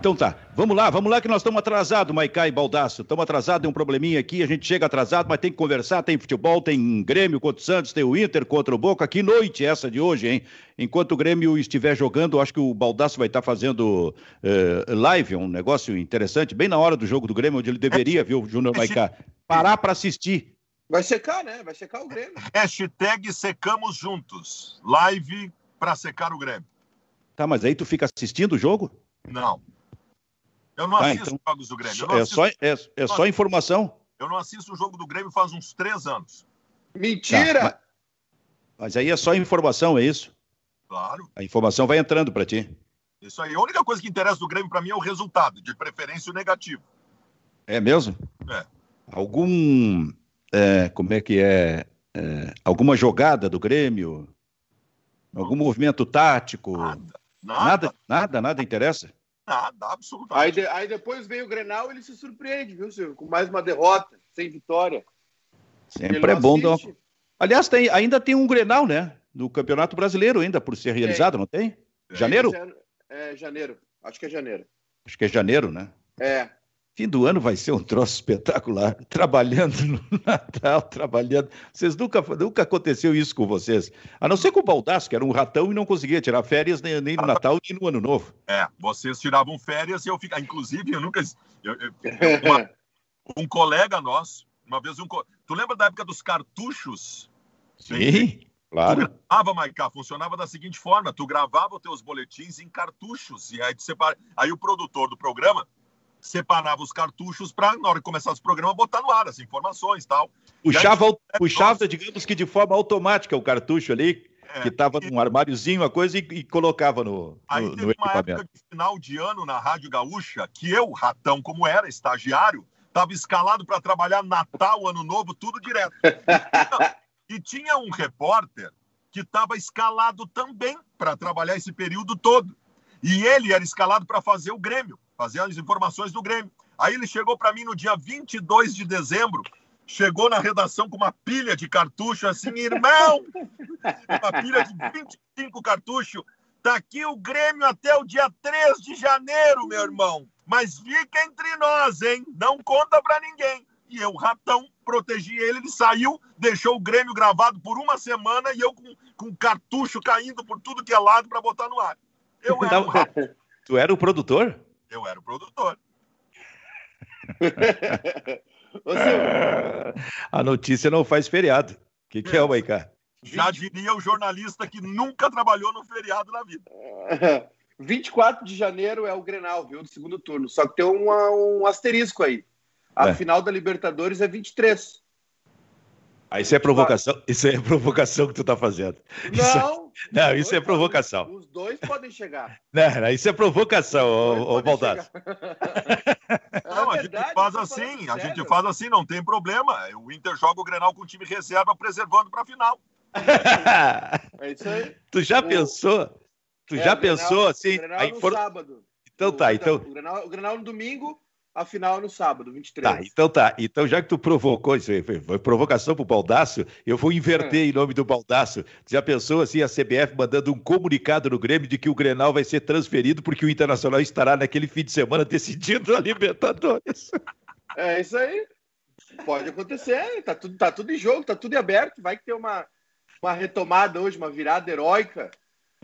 Então tá, vamos lá, vamos lá que nós estamos atrasados, Maicá e Baldaço. Estamos atrasados, tem um probleminha aqui, a gente chega atrasado, mas tem que conversar, tem futebol, tem Grêmio contra o Santos, tem o Inter contra o Boca. Que noite essa de hoje, hein? Enquanto o Grêmio estiver jogando, acho que o Baldaço vai estar fazendo uh, live, um negócio interessante, bem na hora do jogo do Grêmio, onde ele deveria, viu, Júnior Maicá, parar para assistir. Vai secar, né? Vai secar o Grêmio. Hashtag secamos juntos. Live para secar o Grêmio. Tá, mas aí tu fica assistindo o jogo? Não. Eu não Ah, assisto então- jogos do Grêmio. Eu não É assisto, só, é, é só informação. eu não assisto o jogo do Grêmio faz uns três anos. Mentira! Tá, Mas aí é só informação, é isso? Claro. A informação vai entrando para ti. Isso aí. A única coisa que interessa do Grêmio para mim é o resultado, de preferência o negativo. É mesmo? É. Algum. é, como é que é? É, Alguma jogada do Grêmio? Algum movimento tático? Nada. Nada, Nada. nada, nada interessa? Nada, Aí, absolutamente. de- aí depois vem o Grenal ele se surpreende, viu, Silvio? Com mais uma derrota, sem vitória. Sempre é bom dar uma... Aliás, tem, ainda tem um Grenal, né? No Campeonato Brasileiro, ainda por ser realizado, não tem? Janeiro? É, janeiro. Acho que é janeiro. Acho que é janeiro, né? É. Fim do ano vai ser um troço espetacular. Trabalhando no Natal, trabalhando. Vocês nunca, nunca aconteceu isso com vocês. A não ser com o Baldaço, que era um ratão e não conseguia tirar férias nem, nem no Natal nem no Ano Novo. É, vocês tiravam férias e eu ficava. Inclusive, eu nunca. eu- eu- uma- um colega nosso, uma vez um. co- Tu lembra da época dos cartuchos? Sim, claro. Tu gravava, Maiká, funcionava da seguinte forma: tu gravava os teus boletins em cartuchos, e aí, tu separa... aí o produtor do programa separava os cartuchos para, na hora que começasse o programa, botar no ar as informações e tal. Puxava, Nossa. puxava, digamos que de forma automática o cartucho ali, É, que estava num armáriozinho, a coisa, e, e colocava no, Aí no, no teve uma equipamento. época de final de ano na Rádio Gaúcha que eu, ratão como era, estagiário, estava escalado para trabalhar Natal, Ano Novo, tudo direto. E tinha um repórter que estava escalado também para trabalhar esse período todo. E ele era escalado para fazer o Grêmio, fazer as informações do Grêmio. Aí ele chegou para mim no dia 22 de dezembro, chegou na redação com uma pilha de cartucho, assim, irmão, uma pilha de 25 cartuchos. Tá aqui o Grêmio até o dia 3 de janeiro, meu irmão. Mas fica entre nós, hein? Não conta pra ninguém. E eu, ratão, protegi ele, ele saiu, deixou o Grêmio gravado por uma semana e eu com, com cartucho caindo por tudo que é lado pra botar no ar. Eu era, Não. o ratão, Tu era o produtor? Eu era o produtor. A notícia não faz feriado. O que, que é, Maicá? Já diria o jornalista que nunca trabalhou no feriado na vida. 24 de janeiro é o Grenal, viu? Do segundo turno. Só que tem uma- um asterisco aí. A É. final da Libertadores é 23. Ah, isso é provocação. Isso é provocação que tu tá fazendo. Isso- Não! Não, os isso é dois provocação. podem- os dois podem chegar. Não, não, isso é provocação, ô, ô Baldassi. Não, É a verdade, gente faz assim, a sério. gente faz assim, não tem problema. O Inter joga o Grenal com o time reserva preservando pra final. É isso aí. tu já O- pensou? Tu É, já o Grenal- pensou assim? O Grenal a no infor- sábado. Então tá, O- então. O Grenal, o Grenal no domingo, a final é no sábado, 23. Tá, então tá. Então, já que tu provocou isso aí, foi, provocação pro Baldaço, eu vou inverter em nome do Baldaço. Já pensou assim, a CBF mandando um comunicado no Grêmio de que o Grenal vai ser transferido porque o Internacional estará naquele fim de semana decidindo a Libertadores. É isso aí. Pode acontecer, tá tudo, tá tudo em jogo, tá tudo em aberto. Vai que tem uma, uma retomada hoje, uma virada heróica.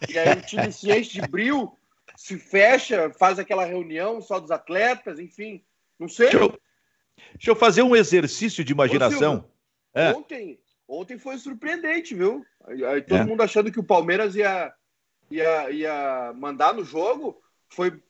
E aí o time se enche de bril, se fecha, faz aquela reunião só dos atletas, enfim. Não sei. Deixa eu, deixa eu fazer um exercício de imaginação. É. Ontem, ontem foi surpreendente, viu? Aí, todo É. mundo achando que o Palmeiras ia, ia, ia mandar no jogo. Foi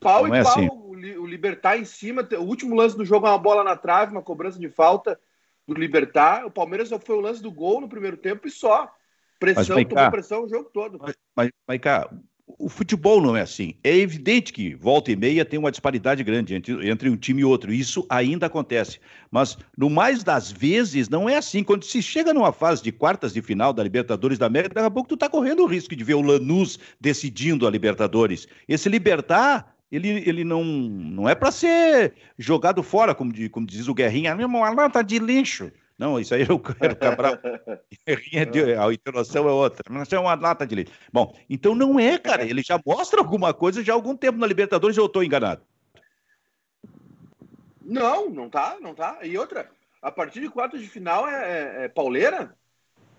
pau Não e é pau. assim. O, Li- o Libertar em cima. O último lance do jogo é uma bola na trave, uma cobrança de falta do Libertar. O Palmeiras só foi o lance do gol no primeiro tempo e só. Pressão, Mas, tomou pressão o jogo todo. Mas, mas, cara, o futebol não é assim. É evidente que volta e meia tem uma disparidade grande entre, entre um time e outro. Isso ainda acontece. Mas, no mais das vezes, não é assim. Quando se chega numa fase de quartas de final da Libertadores da América, daqui a pouco tu tá correndo o risco de ver o Lanús decidindo a Libertadores. Esse Libertar. Ele, ele não, não é para ser jogado fora, como, di- como diz o Guerrinha, "Ah, uma lata de lixo. Não, isso aí era o, era o Cabral. a entonação é outra. Mas é uma lata de leite. Bom, então não é, cara. Ele já mostra alguma coisa já há algum tempo na Libertadores, eu estou enganado. Não, não tá, não tá. E outra, a partir de quartas de final é, é, é pauleira.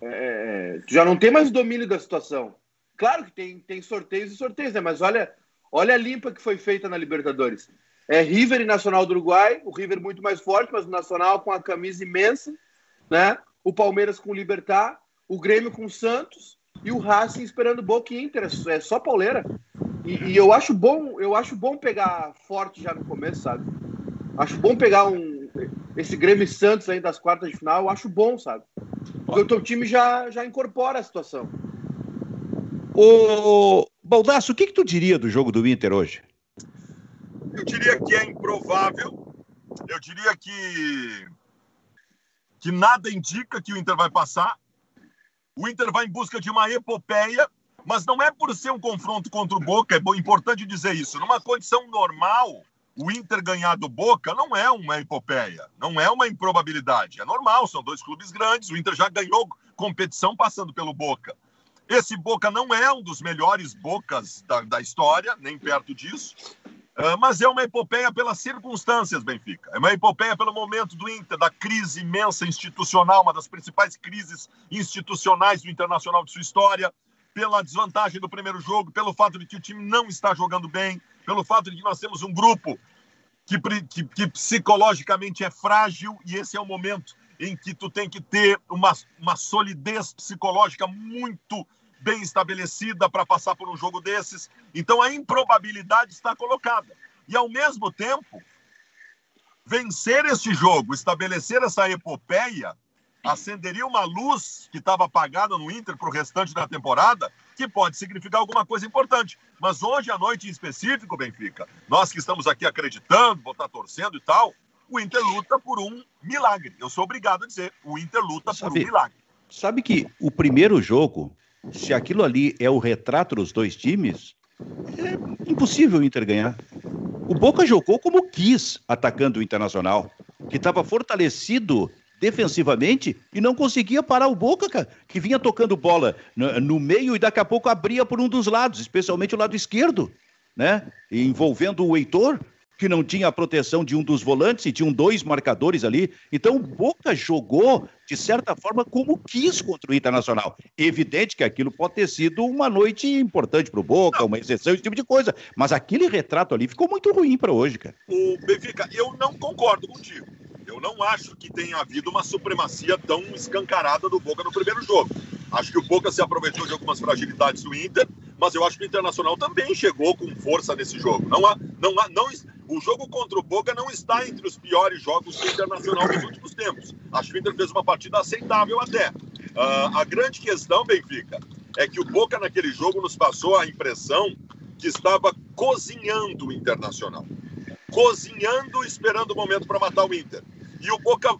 É, é, já não tem mais domínio da situação. Claro que tem, tem sorteios e sorteios, né? Mas olha, olha a limpa que foi feita na Libertadores. É River e Nacional do Uruguai, o River muito mais forte, mas o Nacional com a camisa imensa, né? O Palmeiras com o Libertar, o Grêmio com o Santos e o Racing esperando Boca e Inter. É só pauleira. E, e, eu acho bom, eu acho bom pegar forte já no começo, sabe? Acho bom pegar um esse Grêmio Santos aí das quartas de final, eu acho bom, sabe? Porque o teu time já, já incorpora a situação. Ô, Baldasso, o que, que tu diria do jogo do Inter hoje? Eu diria que é improvável. Eu diria que que nada indica que o Inter vai passar. O Inter vai em busca de uma epopeia, mas não é por ser um confronto contra o Boca, é importante dizer isso. Numa condição normal, o Inter ganhar do Boca não é uma epopeia, não é uma improbabilidade. É normal, são dois clubes grandes. O Inter já ganhou competição passando pelo Boca. Esse Boca não é um dos melhores Bocas da, da história, nem perto disso. Uh, mas é uma epopeia pelas circunstâncias, Benfica. É uma epopeia pelo momento do Inter, da crise imensa institucional, uma das principais crises institucionais do Internacional de sua história, pela desvantagem do primeiro jogo, pelo fato de que o time não está jogando bem, pelo fato de que nós temos um grupo que, que, que psicologicamente é frágil e esse é o momento em que tu tem que ter uma, uma solidez psicológica muito bem estabelecida para passar por um jogo desses. Então a improbabilidade está colocada. E ao mesmo tempo, vencer esse jogo, estabelecer essa epopeia, acenderia uma luz que estava apagada no Inter para o restante da temporada, que pode significar alguma coisa importante. Mas hoje à noite em específico, Benfica, nós que estamos aqui acreditando, vou estar torcendo e tal, o Inter luta por um milagre. Eu sou obrigado a dizer, o Inter luta sabe, por um milagre. Sabe que o primeiro jogo, se aquilo ali é o retrato dos dois times, é impossível o Inter ganhar. O Boca jogou como quis, atacando o Internacional, que estava fortalecido defensivamente e não conseguia parar o Boca, cara, que vinha tocando bola no, no, meio e daqui a pouco abria por um dos lados, especialmente o lado esquerdo, né? envolvendo o Heitor, que não tinha a proteção de um dos volantes e tinham dois marcadores ali. Então o Boca jogou, de certa forma, como quis contra o Internacional. Evidente que aquilo pode ter sido uma noite importante para o Boca, uma exceção, esse tipo de coisa. Mas aquele retrato ali ficou muito ruim para hoje, cara. O Benfica, eu não concordo contigo. Eu não acho que tenha havido uma supremacia tão escancarada do Boca no primeiro jogo. Acho que o Boca se aproveitou de algumas fragilidades do Inter, mas eu acho que o Internacional também chegou com força nesse jogo. Não há, não há, não, o jogo contra o Boca não está entre os piores jogos do Internacional nos últimos tempos. Acho que o Inter fez uma partida aceitável até. Uh, a grande questão, Benfica, é que o Boca naquele jogo nos passou a impressão que estava cozinhando o Internacional. Cozinhando, esperando o momento para matar o Inter. E o Boca,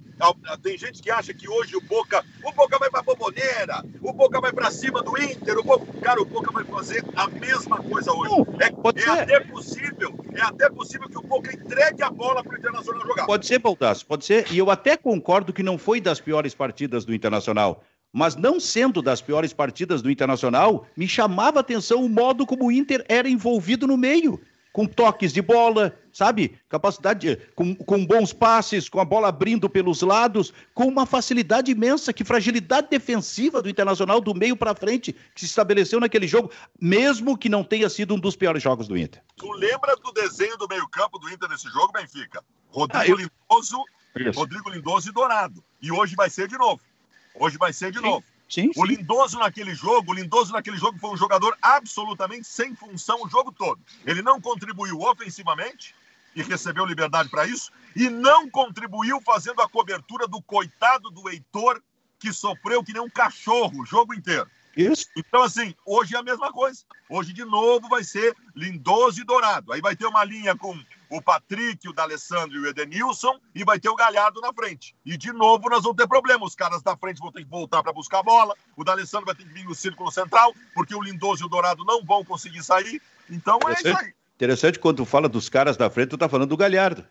tem gente que acha que hoje o Boca, o Boca vai para Bomboneira, o Boca vai para cima do Inter, o Boca, cara, o Boca vai fazer a mesma coisa hoje. É, é até possível, é até possível que o Boca entregue a bola para o Internacional jogar. Pode ser, Baldasso, pode ser. E eu até concordo que não foi das piores partidas do Internacional. Mas não sendo das piores partidas do Internacional, me chamava a atenção o modo como o Inter era envolvido no meio com toques de bola, sabe? Capacidade, de, com, com bons passes, com a bola abrindo pelos lados, com uma facilidade imensa, que fragilidade defensiva do Internacional do meio para frente que se estabeleceu naquele jogo, mesmo que não tenha sido um dos piores jogos do Inter. Tu lembra do desenho do meio-campo do Inter nesse jogo, Benfica? Rodrigo ah, eu... Lindoso, Rodrigo Lindoso e Dourado. E hoje vai ser de novo. Hoje vai ser de Sim. novo. Sim, o Lindoso naquele jogo, o Lindoso naquele jogo foi um jogador absolutamente sem função o jogo todo. Ele não contribuiu ofensivamente e recebeu liberdade para isso e não contribuiu fazendo a cobertura do coitado do Heitor que sofreu que nem um cachorro o jogo inteiro. Isso. Então, assim, hoje é a mesma coisa. Hoje, de novo, vai ser Lindoso e Dourado. Aí vai ter uma linha com o Patrick, o D'Alessandro e o Edenilson, e vai ter o Galhardo na frente. E, de novo, nós vamos ter problema. Os caras da frente vão ter que voltar para buscar a bola, o D'Alessandro vai ter que vir no círculo central, porque o Lindoso e o Dourado não vão conseguir sair. Então, é isso aí. Interessante, quando tu fala dos caras da frente, tu tá falando do Galhardo.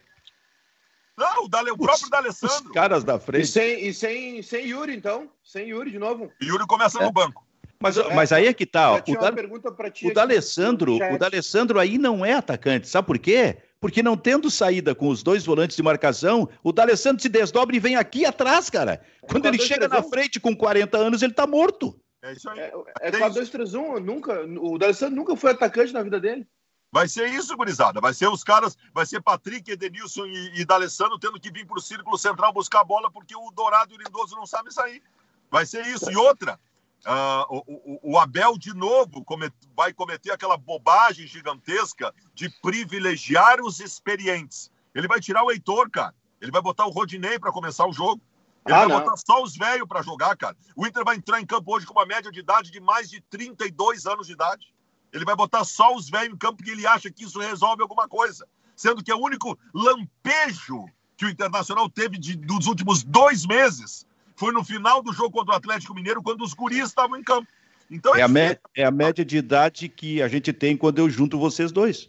Não, o, Dale, o próprio D'Alessandro. Os caras da E frente. sem, e sem, sem Yuri, então? Sem Yuri de novo? E Yuri começa É. no banco. Mas, mas aí é que tá, ó. O, da, pergunta pra ti o D'Alessandro, o D'Alessandro aí não é atacante, sabe por quê? Porque não tendo saída com os dois volantes de marcação, o D'Alessandro se desdobra e vem aqui atrás, cara. Quando ele 4-2-3-1. chega na frente com 40 anos, ele tá morto. É isso aí. É, é Tem 4-2-3-1, nunca. O D'Alessandro nunca foi atacante na vida dele. Vai ser isso, gurizada. Vai ser os caras, vai ser Patrick, Edenilson e, e D'Alessandro tendo que vir pro círculo central buscar a bola porque o Dourado e o Lindoso não sabem sair. Vai ser isso. E outra, ah, o, o- o Abel de novo come- vai cometer aquela bobagem gigantesca de privilegiar os experientes. Ele vai tirar o Heitor, cara. Ele vai botar o Rodinei para começar o jogo. Ele Ah, vai não. botar só os velhos para jogar, cara. O Inter vai entrar em campo hoje com uma média de idade de mais de 32 anos de idade. Ele vai botar só os velhos em campo porque ele acha que isso resolve alguma coisa. Sendo que é o único lampejo que o Internacional teve de- dos últimos dois meses foi no final do jogo contra o Atlético Mineiro, quando os guris estavam em campo. Então, É a, mé- é a média de idade que a gente tem quando eu junto vocês dois.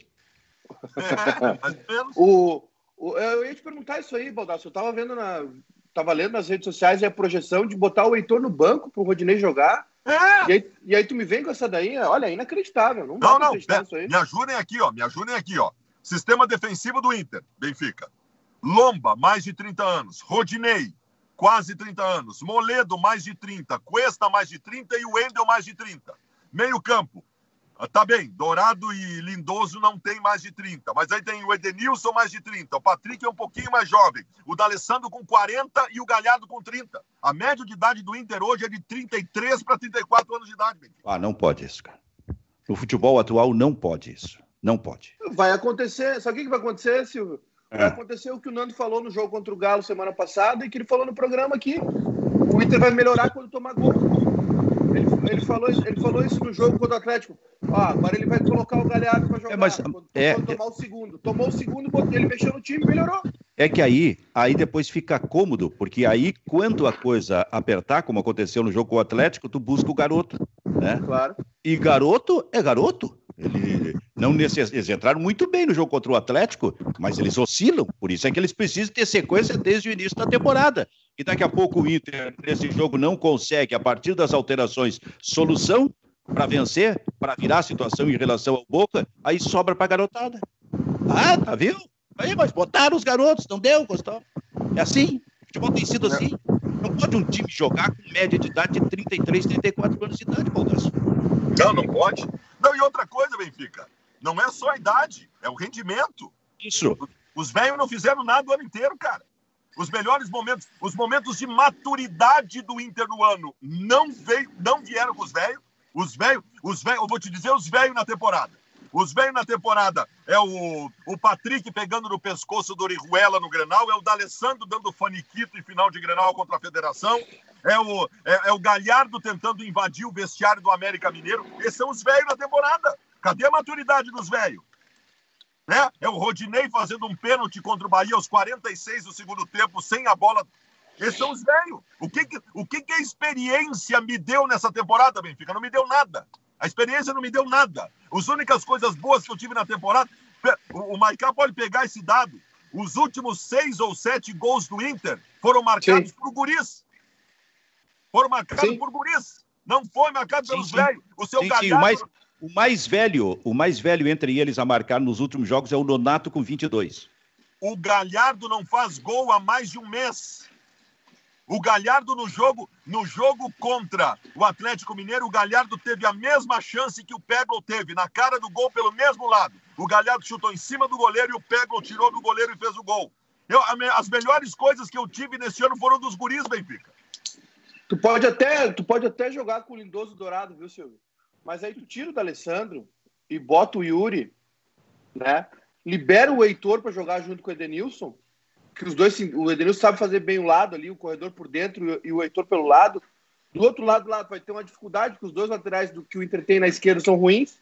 é, mais ou menos. O, o- eu ia te perguntar isso aí, Baldasso. Eu tava vendo na. Tava lendo nas redes sociais a projeção de botar o Heitor no banco pro Rodinei jogar. É. E aí, e aí tu me vem com essa daí, olha, é inacreditável. Não, Não, não, me, me ajudem aqui, ó. Me ajudem aqui, ó. Sistema defensivo do Inter, Benfica. Lomba, mais de 30 anos. Rodinei, quase 30 anos. Moledo, mais de 30. Cuesta, mais de 30. E o Wendel, mais de 30. Meio campo. Ah, Tá bem, Dourado e Lindoso não tem mais de 30, mas aí tem o Edenilson mais de 30, o Patrick é um pouquinho mais jovem, o D'Alessandro com 40 e o Galhardo com 30. A média de idade do Inter hoje é de 33 para 34 anos de idade. Ah, não pode isso, cara. No futebol atual, não pode isso. Não pode. Vai acontecer. Sabe o que que vai acontecer, Silvio? É. acontecer o que o Nando falou no jogo contra o Galo semana passada e que ele falou no programa aqui. O Inter vai melhorar quando tomar gol. Ele, ele falou, isso- ele falou isso no jogo contra o Atlético. Ó, agora ele vai colocar o Galhardo para jogar. É, mas, quando, é, quando tomar o segundo. Tomou o segundo, botou- ele mexeu no time e melhorou. É que aí, aí depois fica cômodo, porque aí, quando a coisa apertar, como aconteceu no jogo com o Atlético, tu busca o garoto, né? Claro. E garoto é garoto. Ele não. Eles entraram muito bem no jogo contra o Atlético, mas eles oscilam. Por isso é que eles precisam ter sequência desde o início da temporada. E daqui a pouco o Inter, nesse jogo, não consegue, a partir das alterações, solução para vencer, para virar a situação em relação ao Boca, aí sobra para garotada. Ah, tá viu? Aí, mas botaram os garotos, não deu, Gustavo. É assim. O futebol tem sido assim. Não pode um time jogar com média de idade de 33, 34 anos de idade, Baldasso. Não, não pode. Não, e outra coisa, Benfica, não é só a idade, é o rendimento. Isso. Os velhos não fizeram nada o ano inteiro, cara. Os melhores momentos, os momentos de maturidade do Inter no ano não veio, não vieram com os velhos. Os velhos, os velhos, eu vou te dizer os velhos na temporada. Os velhos na temporada é o, o Patrick pegando no pescoço do Orihuela no Grenal, é o D'Alessandro dando faniquito em final de Grenal contra a Federação, é o, é, é o Galhardo tentando invadir o vestiário do América Mineiro. Esses são os velhos na temporada. Cadê a maturidade dos velhos? né? É o Rodinei fazendo um pênalti contra o Bahia aos 46 do segundo tempo, sem a bola. Esses são os velhos. O, que, que, o que, que a experiência me deu nessa temporada, Benfica? Não me deu nada. A experiência não me deu nada. As únicas coisas boas que eu tive na temporada. O, o Maicá pode pegar esse dado. Os últimos seis ou sete gols do Inter foram marcados Sim. por guris. Foram marcados Sim. por guris. Não foi marcado pelos sim. velhos. O seu Sim, sim, o mais, o mais velho, o mais velho entre eles a marcar nos últimos jogos é o Nonato com 22. O Galhardo não faz gol há mais de um mês. O Galhardo no jogo, no jogo contra o Atlético Mineiro, o Galhardo teve a mesma chance que o Peglo teve, na cara do gol pelo mesmo lado. O Galhardo chutou em cima do goleiro e o Peglo tirou do goleiro e fez o gol. Eu- as melhores coisas que eu tive nesse ano foram dos guris, Benfica. Tu pode até, tu pode até jogar com o Lindoso Dourado, viu, Silvio? Mas aí tu tira o D'Alessandro e bota o Yuri, né? Libera o Heitor para jogar junto com o Edenilson, que os dois, o Edenilson sabe fazer bem o lado ali, o corredor por dentro e o Heitor pelo lado. Do outro lado lá vai ter uma dificuldade, porque os dois laterais do que o Inter tem na esquerda são ruins.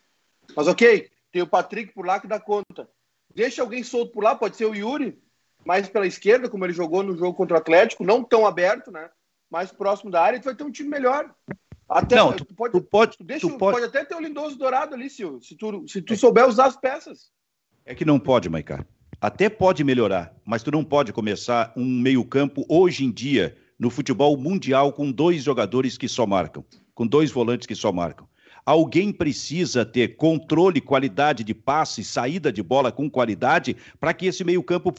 Mas ok, tem o Patrick por lá que dá conta. Deixa alguém solto por lá, pode ser o Yuri, mais pela esquerda, como ele jogou no jogo contra o Atlético, não tão aberto, né? Mais próximo da área, tu vai ter um time melhor. Até, Não, tu, tu pode, tu pode, tu deixa, tu pode. pode até ter o Lindoso Dourado ali, Silvio, se tu, se tu souber usar as peças. É que não pode, Maicá. até pode melhorar, mas tu não pode começar um meio-campo hoje em dia no futebol mundial com dois jogadores que só marcam, com dois volantes que só marcam. Alguém precisa ter controle, qualidade de passe, saída de bola com qualidade, para que esse meio-campo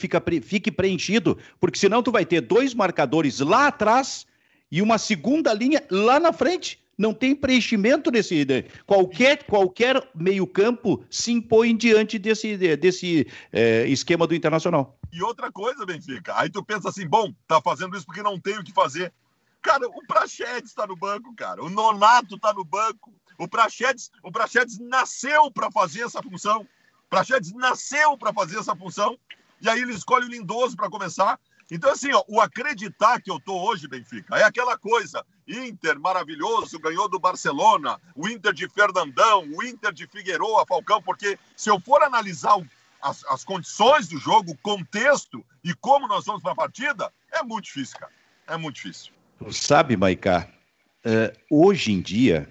fique preenchido. Porque senão tu vai ter dois marcadores lá atrás e uma segunda linha lá na frente. Não tem preenchimento desse. Qualquer, qualquer meio-campo se impõe diante desse, desse é, esquema do Internacional. E outra coisa, Benfica, aí tu pensa assim, bom, tá fazendo isso porque não tem o que fazer. Cara, o Prachedes está no banco, cara. O Nonato está no banco. O Prachedes, o Prachedes nasceu para fazer essa função. O Prachedes nasceu para fazer essa função. E aí ele escolhe o Lindoso para começar. Então, assim, ó, o acreditar que eu tô hoje, Benfica, é aquela coisa. Inter, maravilhoso, ganhou do Barcelona, o Inter de Fernandão, o Inter de Figueroa, Falcão, porque se eu for analisar as, as condições do jogo, o contexto e como nós vamos para a partida, é muito difícil, cara. É muito difícil. Sabe, Maicá, uh, hoje em dia,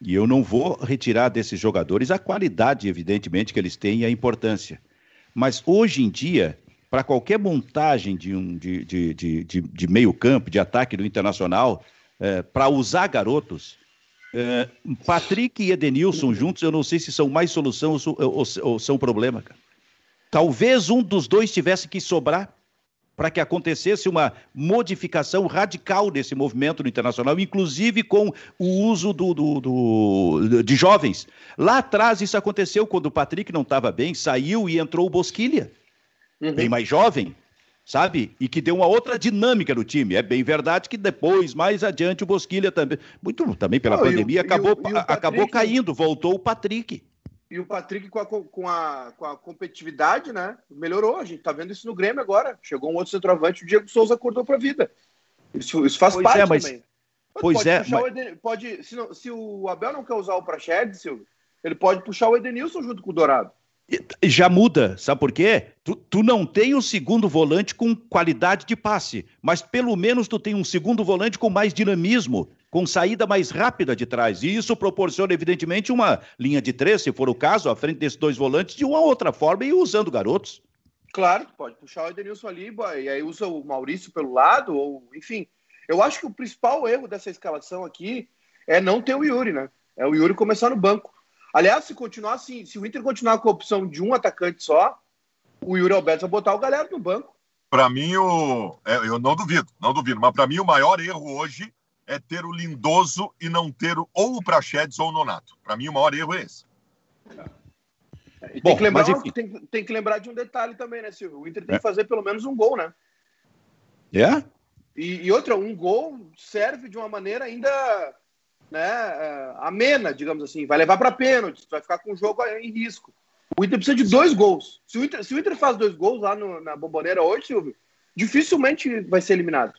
e eu não vou retirar desses jogadores a qualidade, evidentemente, que eles têm e a importância. Mas hoje em dia, para qualquer montagem de, um, de, de, de, de, meio campo, de ataque do Internacional, é, para usar garotos, é, Patrick e Edenilson juntos, eu não sei se são mais solução ou, ou, ou são problema, cara. Talvez um dos dois tivesse que sobrar para que acontecesse uma modificação radical desse movimento no internacional, inclusive com o uso do, do, do, de jovens. Lá atrás isso aconteceu quando o Patrick não estava bem, saiu e entrou o Bosquilha, uhum. bem mais jovem, sabe? E que deu uma outra dinâmica no time. É bem verdade que depois, mais adiante, o Bosquilha também, muito também pela não, pandemia, o, acabou, e o, e o Patrick... acabou caindo, voltou o Patrick. E o Patrick, com a, com, a, com a competitividade, né? Melhorou. A gente tá vendo isso no Grêmio agora. Chegou um outro centroavante, o Diego Souza acordou pra vida. Isso, isso faz pois parte é, mas... também. Pois pode é. Mas... O pode, se, não, se, o Abel não quer usar o Praxedes, Silvio, ele pode puxar o Edenilson junto com o Dourado. Já muda, sabe por quê? Tu, tu não tem um segundo volante com qualidade de passe, mas pelo menos tu tem um segundo volante com mais dinamismo, com saída mais rápida de trás. E isso proporciona, evidentemente, uma linha de três, se for o caso, à frente desses dois volantes, de uma outra forma e usando garotos. Claro, pode puxar o Edenilson ali, e aí usa o Maurício pelo lado, ou enfim. Eu acho que o principal erro dessa escalação aqui é não ter o Yuri, né? É o Yuri começar no banco. Aliás, se continuar assim, se o Inter continuar com a opção de um atacante só, o Yuri Alberto vai botar o galera no banco. Para mim, o... É, eu não duvido, não duvido, mas para mim o maior erro hoje é ter o Lindoso e não ter o, ou o Prachedes ou o Nonato. Para mim, o maior erro é esse. E Bom, tem, que lembrar, mas, tem, tem, que lembrar de um detalhe também, né, Silvio? O Inter tem é. que fazer pelo menos um gol, né? É? E, e outra, um gol serve de uma maneira ainda né, é, amena, digamos assim. Vai levar para pênalti, vai ficar com o jogo em risco. O Inter precisa de dois gols. Se o Inter, se o Inter faz dois gols lá no, na Bomboneira hoje, Silvio, dificilmente vai ser eliminado.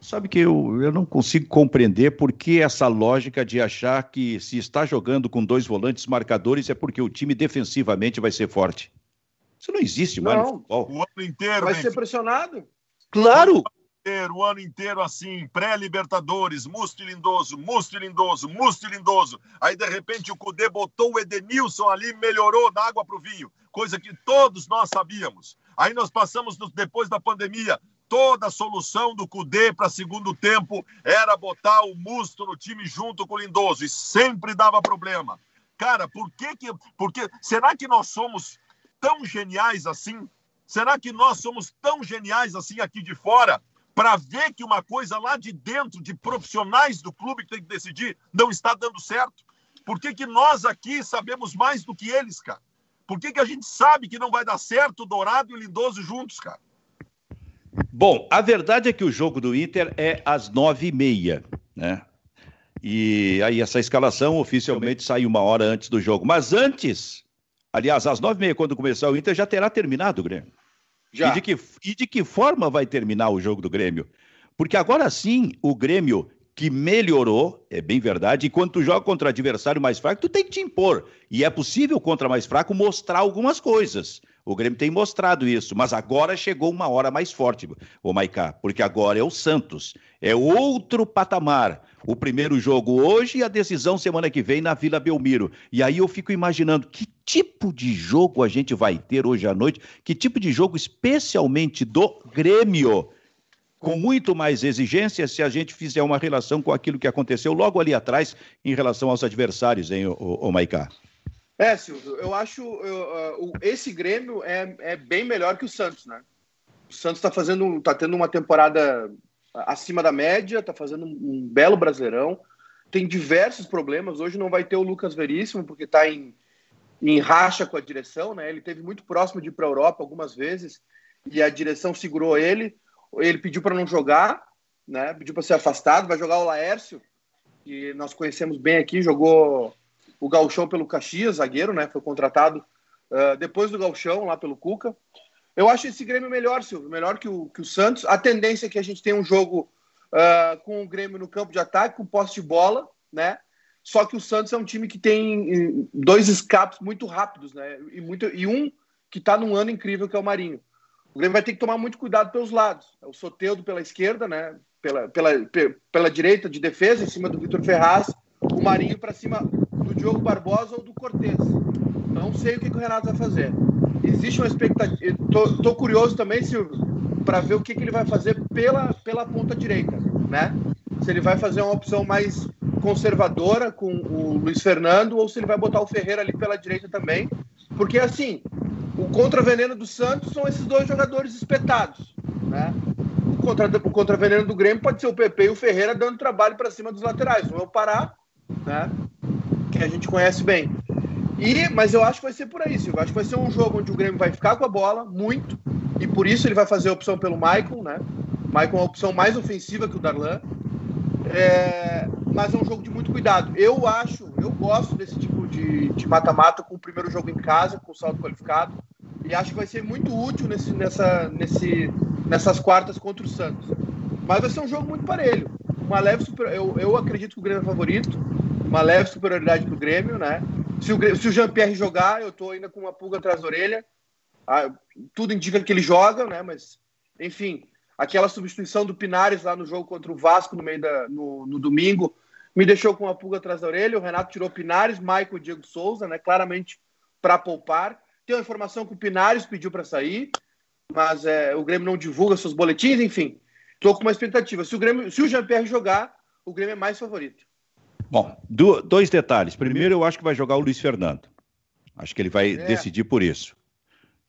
Sabe que eu, eu não consigo compreender por que essa lógica de achar que se está jogando com dois volantes marcadores é porque o time defensivamente vai ser forte. Isso não existe mais no futebol. O ano inteiro. Vai ser pressionado? Claro! Inteiro, o ano inteiro assim, pré-Libertadores, Musto lindoso, Musto lindoso, Musto lindoso. Aí, de repente, o Cudê botou o Edenilson ali, melhorou da água para o vinho, coisa que todos nós sabíamos. Aí nós passamos, depois da pandemia, toda a solução do Cudê para segundo tempo era botar o Musto no time junto com o Lindoso, e sempre dava problema. Cara, por que que... Porque, será que nós somos tão geniais assim? Será que nós somos tão geniais assim aqui de fora para ver que uma coisa lá de dentro, de profissionais do clube que tem que decidir, não está dando certo? Por que, que nós aqui sabemos mais do que eles, cara? Por que, que a gente sabe que não vai dar certo o Dourado e o Lindoso juntos, cara? Bom, a verdade é que o jogo do Inter é às nove e meia, né? E aí essa escalação oficialmente sai uma hora antes do jogo. Mas antes, aliás, às nove e meia, quando começar o Inter, já terá terminado Grêmio. Já. E, de que, e de que forma vai terminar o jogo do Grêmio? Porque agora sim, o Grêmio que melhorou, é bem verdade, e quando tu joga contra adversário mais fraco, tu tem que te impor. E é possível contra mais fraco mostrar algumas coisas. O Grêmio tem mostrado isso, mas agora chegou uma hora mais forte, o Maicá, porque agora é o Santos. É outro patamar. O primeiro jogo hoje e a decisão semana que vem na Vila Belmiro. E aí eu fico imaginando que tipo de jogo a gente vai ter hoje à noite, que tipo de jogo especialmente do Grêmio com muito mais exigência se a gente fizer uma relação com aquilo que aconteceu logo ali atrás em relação aos adversários, hein, o, o Maicá? É, Silvio, eu acho eu, uh, esse Grêmio é, é bem melhor que o Santos, né? O Santos está fazendo, tá tendo uma temporada acima da média, está fazendo um, belo brasileirão, tem diversos problemas. Hoje não vai ter o Lucas Veríssimo porque está em, em racha com a direção, né? Ele teve muito próximo de ir para a Europa algumas vezes e a direção segurou ele ele pediu para não jogar, né? Pediu para ser afastado, vai jogar o Laércio, que nós conhecemos bem aqui, jogou o Galchão pelo Caxias, zagueiro, né? Foi contratado uh, depois do Galchão, lá pelo Cuca. Eu acho esse Grêmio melhor, Silvio, melhor que o, que o Santos. A tendência é que a gente tenha um jogo uh, com o Grêmio no campo de ataque, com posse de bola, né? Só que o Santos é um time que tem dois escapes muito rápidos, né? E, muito, e um que está num ano incrível, que é o Marinho. O Grêmio vai ter que tomar muito cuidado pelos lados. É o Soteudo pela esquerda, né? Pela, pela, pela direita de defesa, em cima do Vitor Ferraz. O Marinho para cima do Diogo Barbosa ou do Cortez. Não sei o que, que o Renato vai fazer. Existe uma expectativa. Tô curioso também, Silvio, para ver o que, que ele vai fazer pela, pela ponta direita, né? Se ele vai fazer uma opção mais conservadora com o Luiz Fernando ou se ele vai botar o Ferreira ali pela direita também. Porque assim, o contraveneno do Santos são esses dois jogadores espetados, né? O, contra, o contraveneno do Grêmio pode ser o PP e o Ferreira dando trabalho para cima dos laterais. Um é o Pará, né? Que a gente conhece bem. E, mas eu acho que vai ser por aí, Silvio. Acho que vai ser um jogo onde o Grêmio vai ficar com a bola muito, e por isso ele vai fazer a opção pelo Maicon, né? Maicon é a opção mais ofensiva que o Darlan. É, mas é um jogo de muito cuidado. Eu acho, eu gosto desse tipo de mata-mata com o primeiro jogo em casa, com o saldo qualificado. E acho que vai ser muito útil nesse, nessa, nesse, nessas quartas contra o Santos. Mas vai ser um jogo muito parelho. Uma leve super, eu, eu acredito que o Grêmio é favorito. Uma leve superioridade do Grêmio, né? Se o, se o Jean-Pierre jogar, eu tô ainda com uma pulga atrás da orelha. Ah, tudo indica que ele joga, né? Mas, enfim, aquela substituição do Pinares lá no jogo contra o Vasco no meio da, no, no domingo me deixou com uma pulga atrás da orelha. O Renato tirou Pinares, Michael e Diego Souza, né? Claramente para poupar. Tem uma informação que o Pinares pediu para sair, mas é, o Grêmio não divulga seus boletins, enfim. Estou com uma expectativa. Se o Grêmio, se o Jean-Pierre jogar, o Grêmio é mais favorito. Bom, do, dois detalhes. Primeiro, eu acho que vai jogar o Luiz Fernando. Acho que ele vai é. decidir por isso.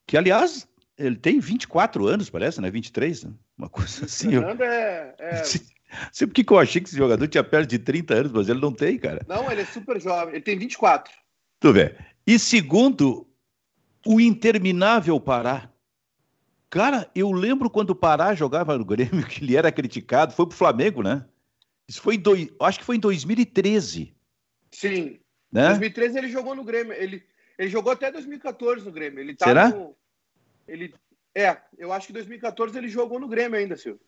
Que, aliás, ele tem 24 anos, parece, né? 23, né? Uma coisa assim. O Fernando é, é... Sei por que eu achei que esse jogador tinha perto de 30 anos, mas ele não tem, cara. Não, ele é super jovem, ele tem 24. Tu vê. E segundo, o interminável Pará. Cara, eu lembro quando o Pará jogava no Grêmio, que ele era criticado, foi pro Flamengo, né? Isso foi em dois, acho que foi em 2013. Sim. Né? 2013 ele jogou no Grêmio, ele, ele jogou até 2014 no Grêmio. Ele tá Será? No, ele, é, eu acho que 2014 ele jogou no Grêmio ainda, Silvio.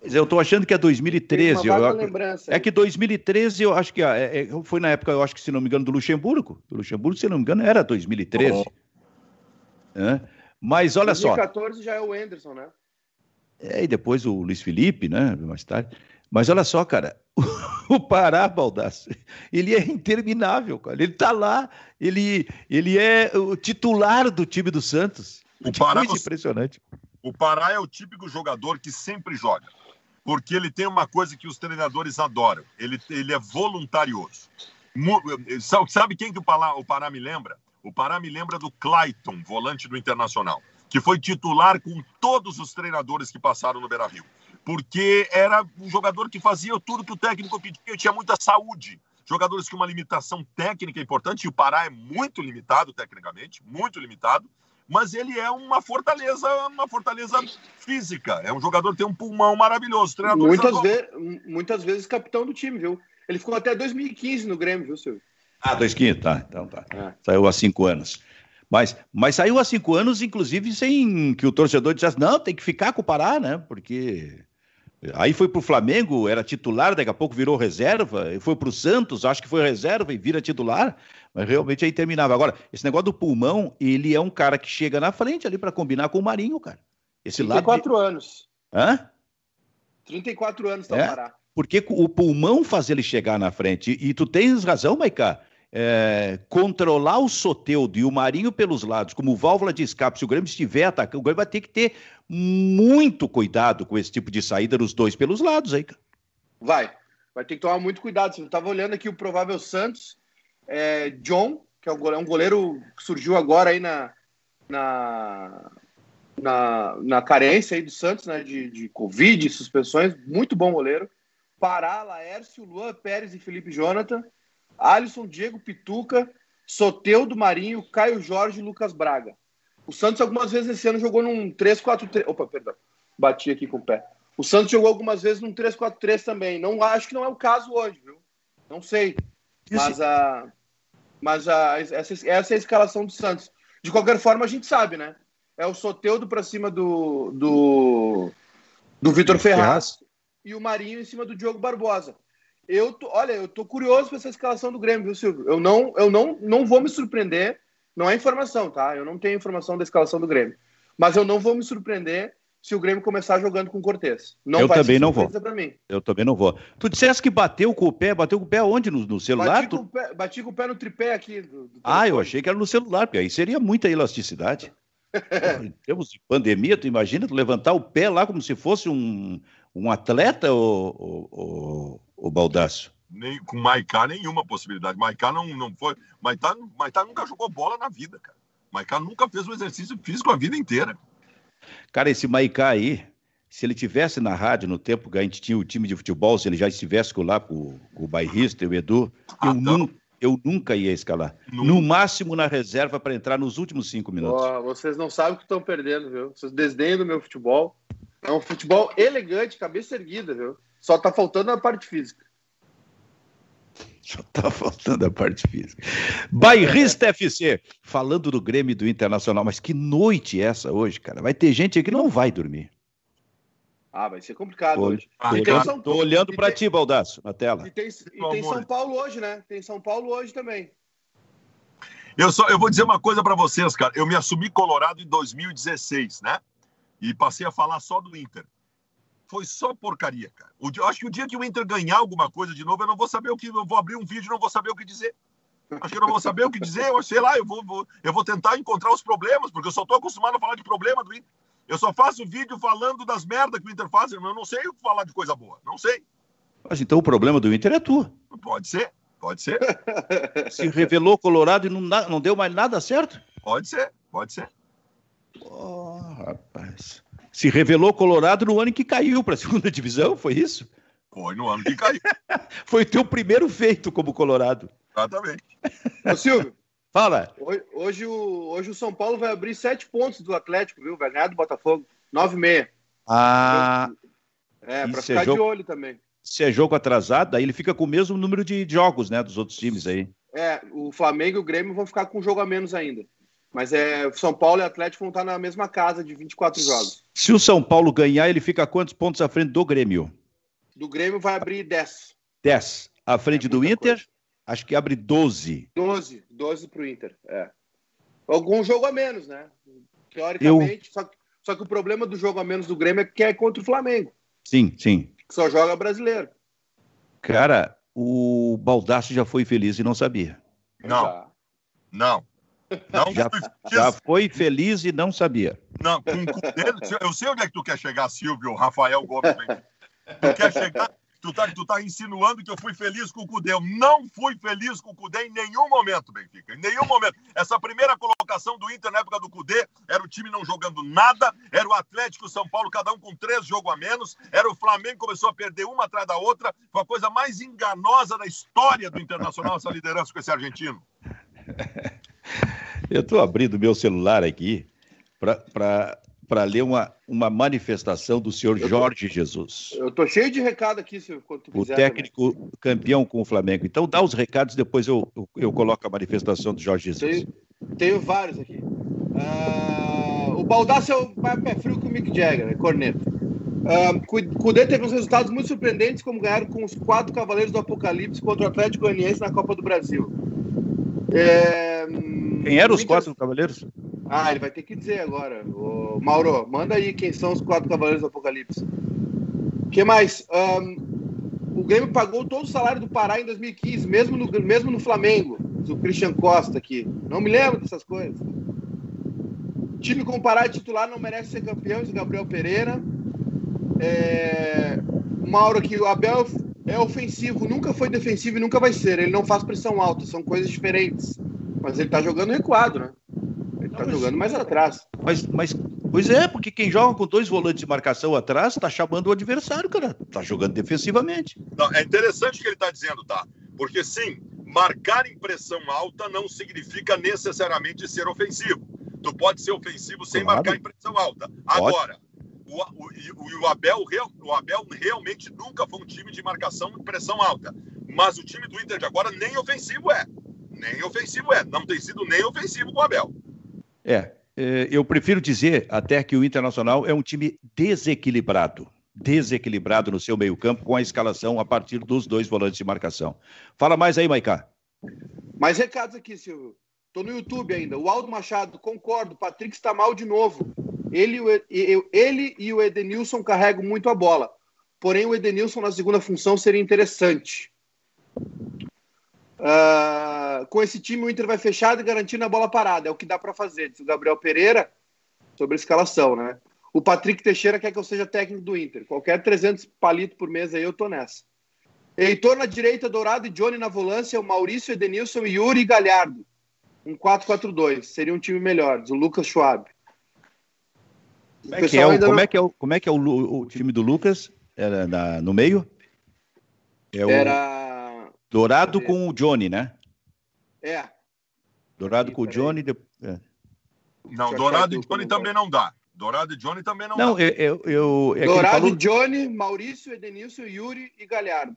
Eu estou achando que é 2013. Eu, lembrança, é que 2013, eu acho que é, é, foi na época, eu acho que, se não me engano, do Luxemburgo. Do Luxemburgo, se não me engano, era 2013. Oh. É. Mas olha 2014 só. 2014 já é o Anderson, né? É, e depois o Luiz Felipe, né? Mais tarde. Mas olha só, cara, o Pará, Baldaço, ele é interminável, cara. Ele tá lá, ele, ele é o titular do time do Santos. O Pará, coisa impressionante. O Pará é o típico jogador que sempre joga porque ele tem uma coisa que os treinadores adoram: ele, ele é voluntarioso. Sabe quem que o Pará, o Pará me lembra? O Pará me lembra do Clayton, volante do Internacional, que foi titular com todos os treinadores que passaram no Beira Rio. Porque era um jogador que fazia tudo que o técnico pedia tinha muita saúde. Jogadores com uma limitação técnica importante, e o Pará é muito limitado tecnicamente, muito limitado, mas ele é uma fortaleza, uma fortaleza física. É um jogador que tem um pulmão maravilhoso. Treinador muitas, ve muitas vezes capitão do time, viu? Ele ficou até 2015 no Grêmio, viu, Silvio? Ah, 2015, tá. Então tá. É. Saiu há cinco anos. Mas, mas saiu há cinco anos, inclusive, sem que o torcedor dissesse, não, tem que ficar com o Pará, né? Porque aí foi para o Flamengo, era titular, daqui a pouco virou reserva, foi para o Santos, acho que foi reserva e vira titular. Mas realmente é interminável. Agora, esse negócio do pulmão, ele é um cara que chega na frente ali para combinar com o Marinho, cara. Esse 34 lado de... anos. Hã? 34 anos tá é? parar. Porque o pulmão faz ele chegar na frente. E, e tu tens razão, Maiká. É, controlar o Soteudo e o Marinho pelos lados, como válvula de escape, se o Grêmio estiver atacando, o Grêmio vai ter que ter muito cuidado com esse tipo de saída dos dois pelos lados aí, cara. Vai, vai ter que tomar muito cuidado. Eu estava olhando aqui o provável Santos, é, John, que é um goleiro que surgiu agora aí na, na, na, na carência aí do Santos, né, de, de Covid, suspensões, muito bom goleiro. Pará, Laércio, Luan Pérez e Felipe Jonathan, Alisson, Diego Pituca, Soteudo Marinho, Caio Jorge e Lucas Braga. O Santos algumas vezes esse ano jogou num 3-4-3. Opa, perdão. Bati aqui com o pé. O Santos jogou algumas vezes num 3-4-3 também. Não acho que não é o caso hoje, viu? Não sei. Mas a mas a essa, essa é a escalação do Santos. De qualquer forma, a gente sabe, né? É o Soteudo para cima do do, do Vitor Ferraz e o Marinho em cima do Diogo Barbosa. Eu tô, olha, eu tô curioso com essa escalação do Grêmio, viu, Silvio? Eu não eu não não vou me surpreender não é informação, tá? Eu não tenho informação da escalação do Grêmio. Mas eu não vou me surpreender se o Grêmio começar jogando com Cortez. Não eu também não vou. Mim. Eu também não vou. Tu disseste que bateu com o pé, bateu com o pé onde? No, no celular? Bati, tu... com o pé, bati com o pé no tripé aqui. Do, do ah, eu achei que era no celular, porque aí seria muita elasticidade. em termos de pandemia, tu imagina tu levantar o pé lá como se fosse um, um atleta, o, o, o, o Baldaço? nem, com Maicá nenhuma possibilidade. Maicá não, não foi. Maicá, Maicá nunca jogou bola na vida, cara. Maicá nunca fez um exercício físico a vida inteira. Cara, esse Maicá aí, se ele tivesse na rádio no tempo que a gente tinha o time de futebol, se ele já estivesse lá com, com o bairrista e o Edu, ah, eu, não. nunca, eu nunca ia escalar. Nunca. No máximo na reserva para entrar nos últimos cinco minutos. Oh, vocês não sabem o que estão perdendo, viu? Vocês desdenham do meu futebol. É um futebol elegante, cabeça erguida, viu? Só tá faltando a parte física. Só tá faltando a parte física. Bairrista FC, falando do Grêmio do Internacional, mas que noite é essa hoje, cara? Vai ter gente aí que não vai dormir. Ah, vai ser complicado tô, hoje. Tô, olhando, São... tô olhando para ti, Baldaço, na tela. E tem, e tem São Paulo hoje, né? Tem São Paulo hoje também. Eu, só, eu vou dizer uma coisa para vocês, cara. Eu me assumi colorado em 2016, né? E passei a falar só do Inter foi só porcaria, cara. eu acho que o dia que o Inter ganhar alguma coisa de novo, eu não vou saber o que. Eu vou abrir um vídeo e não vou saber o que dizer. Acho que eu não vou saber o que dizer, eu sei lá, eu vou, vou, eu vou tentar encontrar os problemas, porque eu só estou acostumado a falar de problema do Inter. Eu só faço vídeo falando das merdas que o Inter faz, eu não sei falar de coisa boa, não sei. Mas então o problema do Inter é tu. Pode ser, pode ser. Se revelou Colorado e não, não deu mais nada certo? Pode ser, pode ser. Oh, rapaz se revelou Colorado no ano em que caiu para a segunda divisão, foi isso? Foi no ano que caiu. foi o teu primeiro feito como Colorado. Exatamente. Ô, Silvio. Fala. Hoje, o, hoje o São Paulo vai abrir sete pontos do Atlético, viu? Vai ganhar do Botafogo. Nove e meia. Ah. É, para ficar é jogo, de olho também. Se é jogo atrasado, aí ele fica com o mesmo número de jogos, né, dos outros times aí. É, o Flamengo e o Grêmio vão ficar com um jogo a menos ainda. Mas é, São Paulo e Atlético vão estar na mesma casa de 24 jogos. Se o São Paulo ganhar, ele fica quantos pontos à frente do Grêmio? Do Grêmio vai abrir 10. 10. À frente é do Inter, coisa. acho que abre 12. 12. 12 para o Inter, é. Algum jogo a menos, né? Teoricamente. Eu... Só, que, só que o problema do jogo a menos do Grêmio é que é contra o Flamengo. Sim, sim. Que só joga brasileiro. Cara, o Baldaço já foi feliz e não sabia. Não. Já. Não. Não já, já, foi feliz e não sabia. Não, com, com, eu sei onde é que tu quer chegar, Silvio, Rafael Gomes. Tu quer chegar, tu tá, tu tá insinuando que eu fui feliz com o Cudê. Eu não fui feliz com o Cudê em nenhum momento, Benfica. Em nenhum momento. Essa primeira colocação do Inter na época do Cudê era o time não jogando nada, era o Atlético o São Paulo, cada um com três jogos a menos, era o Flamengo começou a perder uma atrás da outra. Foi a coisa mais enganosa da história do Internacional, essa liderança com esse argentino. Eu estou abrindo meu celular aqui para ler uma, uma manifestação do senhor Jorge Jesus. Eu estou cheio de recado aqui, se quando O técnico também. campeão com o Flamengo. Então dá os recados, depois eu, eu, eu coloco a manifestação do Jorge Jesus. Tenho, tenho vários aqui. Uh, o Baldassio vai pé frio com o Mick Jagger, né? corneta. Uh, Cudê teve uns resultados muito surpreendentes, como ganhar com os quatro Cavaleiros do Apocalipse contra o Atlético Goianiense na Copa do Brasil. É... Quem eram os quatro cavaleiros? Ah, ele vai ter que dizer agora. Ô, Mauro, manda aí quem são os quatro cavaleiros do Apocalipse. O que mais? Um, o Grêmio pagou todo o salário do Pará em 2015, mesmo no, mesmo no Flamengo. O Christian Costa aqui. Não me lembro dessas coisas. Time com Pará titular não merece ser campeão, diz Gabriel Pereira. É... Mauro aqui, o Abel é ofensivo, nunca foi defensivo e nunca vai ser. Ele não faz pressão alta, são coisas diferentes. Mas ele tá jogando recuado, né? Ele tá jogando mais atrás. Mas, mas, pois é, porque quem joga com dois volantes de marcação atrás tá chamando o adversário, cara. Tá jogando defensivamente. Não, é interessante o que ele tá dizendo, tá? Porque sim, marcar em pressão alta não significa necessariamente ser ofensivo. Tu pode ser ofensivo sem claro. marcar em pressão alta. Agora, o, o, o, Abel, o Abel realmente nunca foi um time de marcação em pressão alta. Mas o time do Inter de agora nem ofensivo é. Nem ofensivo é. Não tem sido nem ofensivo com o Abel. É, é, eu prefiro dizer até que o Internacional é um time desequilibrado. Desequilibrado no seu meio-campo com a escalação a partir dos dois volantes de marcação. Fala mais aí, Maicá. Mais recados aqui, Silvio. Estou no YouTube ainda. O Aldo Machado, concordo. Patrick está mal de novo. Ele, ele e o Edenilson carregam muito a bola. Porém, o Edenilson na segunda função seria interessante. Uh, com esse time, o Inter vai fechado e garantindo a bola parada. É o que dá para fazer, disse o Gabriel Pereira sobre a escalação, né? O Patrick Teixeira quer que eu seja técnico do Inter. Qualquer 300 palitos por mês aí, eu tô nessa. Heitor na direita, Dourado e Johnny na volância, o Maurício, Edenilson, Yuri e Galhardo. Um 4-4-2. Seria um time melhor, diz o Lucas Schwab. Como é que é o, como não... é, que é o, como é, que é o, o time do Lucas? Era na, no meio? É o... Era Dourado com o Johnny, né? É. Dourado com o Johnny. De... É. Não, Dourado e Johnny também não dá. Dourado e Johnny também não, não dá. Eu, eu, eu é Dourado, falou... Johnny, Maurício, Edenilson, Yuri e Galhardo.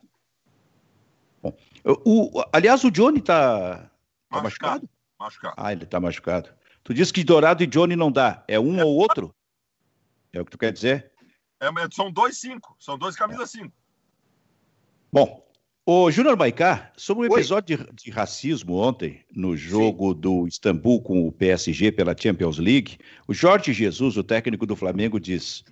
Bom, o, aliás, o Johnny tá, tá machucado? machucado? Ah, ele tá machucado. Tu disse que Dourado e Johnny não dá. É um é. ou outro? É o que tu quer dizer? É, são dois cinco. São dois camisas cinco. Bom, Ô, Júnior Maicá, sobre o episódio de, de, racismo ontem, no jogo Sim. do Istambul com o PSG pela Champions League, o Jorge Jesus, o técnico do Flamengo, diz: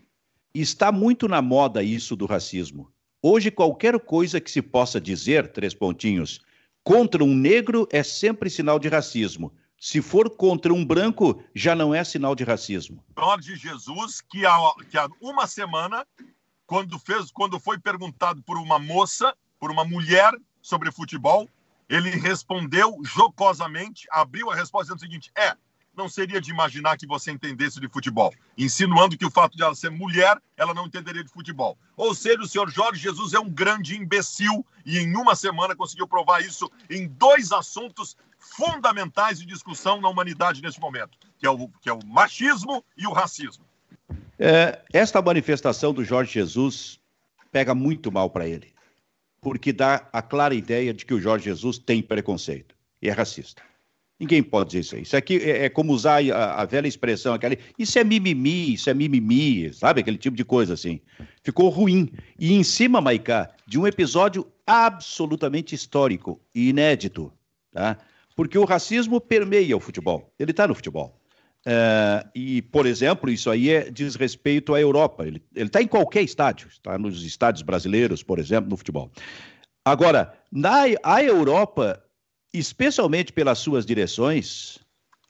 está muito na moda isso do racismo. Hoje, qualquer coisa que se possa dizer, três pontinhos, contra um negro é sempre sinal de racismo. Se for contra um branco, já não é sinal de racismo. Jorge Jesus, que há, que há uma semana, quando, fez, quando foi perguntado por uma moça por uma mulher sobre futebol. Ele respondeu jocosamente, abriu a resposta dizendo o seguinte: é, não seria de imaginar que você entendesse de futebol, insinuando que o fato de ela ser mulher, ela não entenderia de futebol. Ou seja, o senhor Jorge Jesus é um grande imbecil e em uma semana conseguiu provar isso em dois assuntos fundamentais de discussão na humanidade nesse momento, que é o, que é o machismo e o racismo. É, esta manifestação do Jorge Jesus pega muito mal para ele porque dá a clara ideia de que o Jorge Jesus tem preconceito e é racista. Ninguém pode dizer isso aí. Isso aqui é, é como usar a, a, velha expressão, aquela, isso é mimimi, isso é mimimi, sabe? Aquele tipo de coisa assim. Ficou ruim. E em cima, Maicá, de um episódio absolutamente histórico e inédito, tá? Porque o racismo permeia o futebol. Ele está no futebol. Uh, e, por exemplo, isso aí é, diz respeito à Europa. Ele está em qualquer estádio, está nos estádios brasileiros, por exemplo, no futebol. Agora, na a Europa, especialmente pelas suas direções,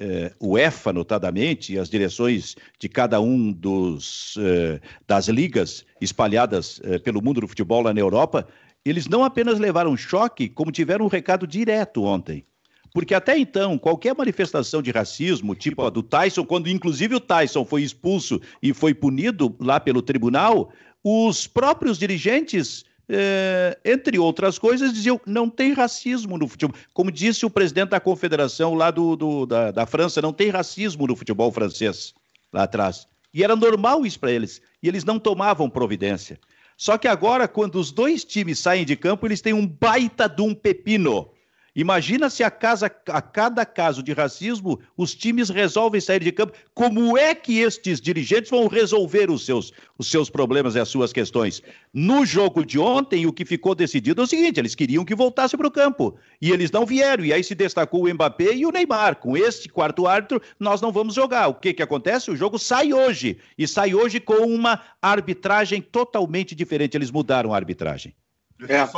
uh, o EFA, notadamente, e as direções de cada um dos, uh, das ligas espalhadas pelo mundo do futebol lá na Europa, eles não apenas levaram choque, como tiveram um recado direto ontem. Porque até então, qualquer manifestação de racismo, tipo a do Tyson, quando inclusive o Tyson foi expulso e foi punido lá pelo tribunal, os próprios dirigentes, eh, entre outras coisas, diziam não tem racismo no futebol. Como disse o presidente da confederação lá do, do da, da França, não tem racismo no futebol francês, lá atrás. E era normal isso para eles. E eles não tomavam providência. Só que agora, quando os dois times saem de campo, eles têm um baita de um pepino Imagina se a, casa, a cada caso de racismo os times resolvem sair de campo. Como é que estes dirigentes vão resolver os seus, os seus problemas e as suas questões? No jogo de ontem, o que ficou decidido é o seguinte: eles queriam que voltasse para o campo. E eles não vieram. E aí se destacou o Mbappé e o Neymar. Com este quarto árbitro, nós não vamos jogar. O que, que acontece? O jogo sai hoje. E sai hoje com uma arbitragem totalmente diferente. Eles mudaram a arbitragem. É.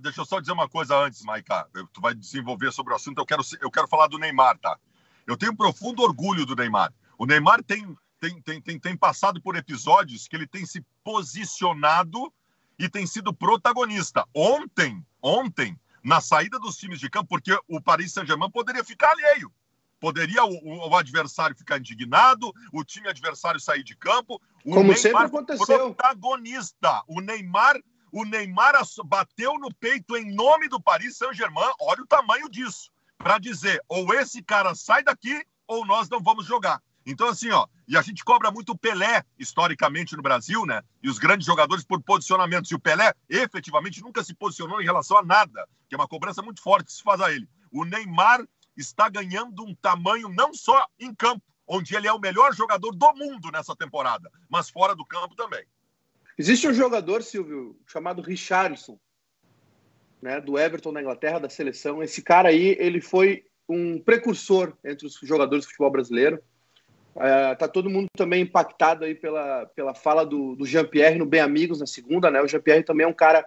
deixa, eu só, dizer uma coisa antes, Maica. Tu vai desenvolver sobre o assunto. Eu quero, eu quero falar do Neymar, tá? Eu tenho profundo orgulho do Neymar. O Neymar tem, tem, tem, tem, tem passado por episódios que ele tem se posicionado e tem sido protagonista. Ontem, ontem, na saída dos times de campo, porque o Paris Saint-Germain poderia ficar alheio. Poderia o, o, adversário ficar indignado, o time adversário sair de campo. Como Neymar sempre aconteceu. Protagonista. O Neymar o Neymar bateu no peito em nome do Paris Saint-Germain. Olha o tamanho disso. Para dizer, ou esse cara sai daqui, ou nós não vamos jogar. Então, assim, ó, e a gente cobra muito o Pelé, historicamente, no Brasil, né? E os grandes jogadores por posicionamentos. E o Pelé, efetivamente, nunca se posicionou em relação a nada, que é uma cobrança muito forte que se faz a ele. O Neymar está ganhando um tamanho não só em campo, onde ele é o melhor jogador do mundo nessa temporada, mas fora do campo também. Existe um jogador, Silvio, chamado Richarlison, né, do Everton na Inglaterra, da seleção. Esse cara aí, ele foi um precursor entre os jogadores do futebol brasileiro. É, tá todo mundo também impactado aí pela, pela fala do, do Jean-Pierre no Bem Amigos na segunda, né? O Jean-Pierre também é um cara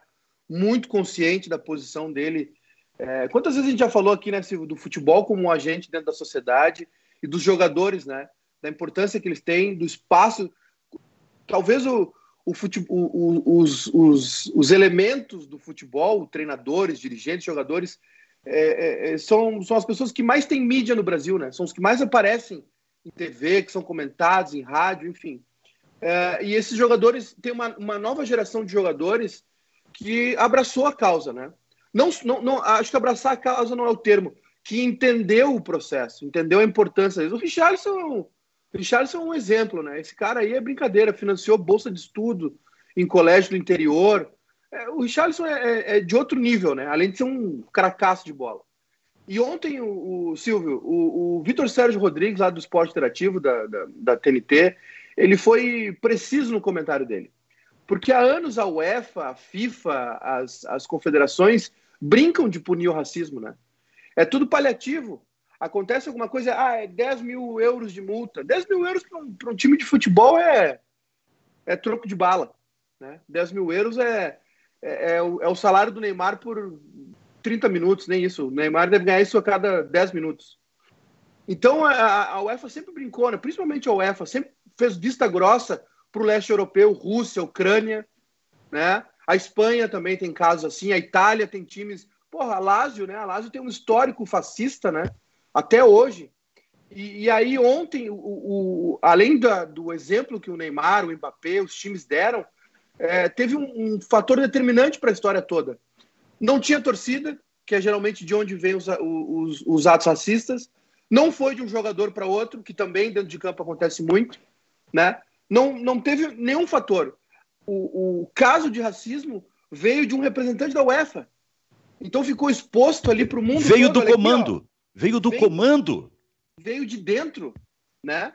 muito consciente da posição dele. É, quantas vezes a gente já falou aqui, né, Silvio, do futebol como um agente dentro da sociedade e dos jogadores, né? Da importância que eles têm, do espaço. Talvez o, o futebol, o, os, os, os elementos do futebol, treinadores, dirigentes, jogadores, é, é, é, são, são as pessoas que mais têm mídia no Brasil, né? São os que mais aparecem em TV, que são comentados em rádio, enfim. É, e esses jogadores, tem uma, uma nova geração de jogadores que abraçou a causa, né? Não, não, não, acho que abraçar a causa não é o termo, que entendeu o processo, entendeu a importância. O Richarlison Richardson é um exemplo, né? Esse cara aí é brincadeira, financiou bolsa de estudo em colégio do interior. É, o Richardson é, é, é, de outro nível, né? Além de ser um cracaço de bola. E ontem, o, o Silvio, o, o Vitor Sérgio Rodrigues, lá do Esporte Interativo, da, da, da TNT, ele foi preciso no comentário dele. Porque há anos a UEFA, a FIFA, as, as confederações brincam de punir o racismo, né? É tudo paliativo acontece alguma coisa, ah, é 10 mil euros de multa. 10 mil euros para um, um, time de futebol é, é troco de bala. Né? 10 mil euros é, é, é, o, é o salário do Neymar por 30 minutos, nem isso. O Neymar deve ganhar isso a cada 10 minutos. Então a, a UEFA sempre brincou, né? principalmente a UEFA, sempre fez vista grossa para o leste europeu, Rússia, Ucrânia, né? A Espanha também tem casos assim, a Itália tem times. Porra, a Lazio, né? A Lazio tem um histórico fascista, né? Até hoje. E, e aí, ontem, o, o além da, do exemplo que o Neymar, o Mbappé, os times deram, é, teve um, um, fator determinante para a história toda. Não tinha torcida, que é geralmente de onde vêm os, os, os atos racistas. Não foi de um jogador para outro, que também dentro de campo acontece muito. Né? Não, não teve nenhum fator. O, o caso de racismo veio de um representante da UEFA. Então ficou exposto ali para o mundo. Veio todo, do comando. Aqui, Veio do veio, comando. Veio de dentro, né?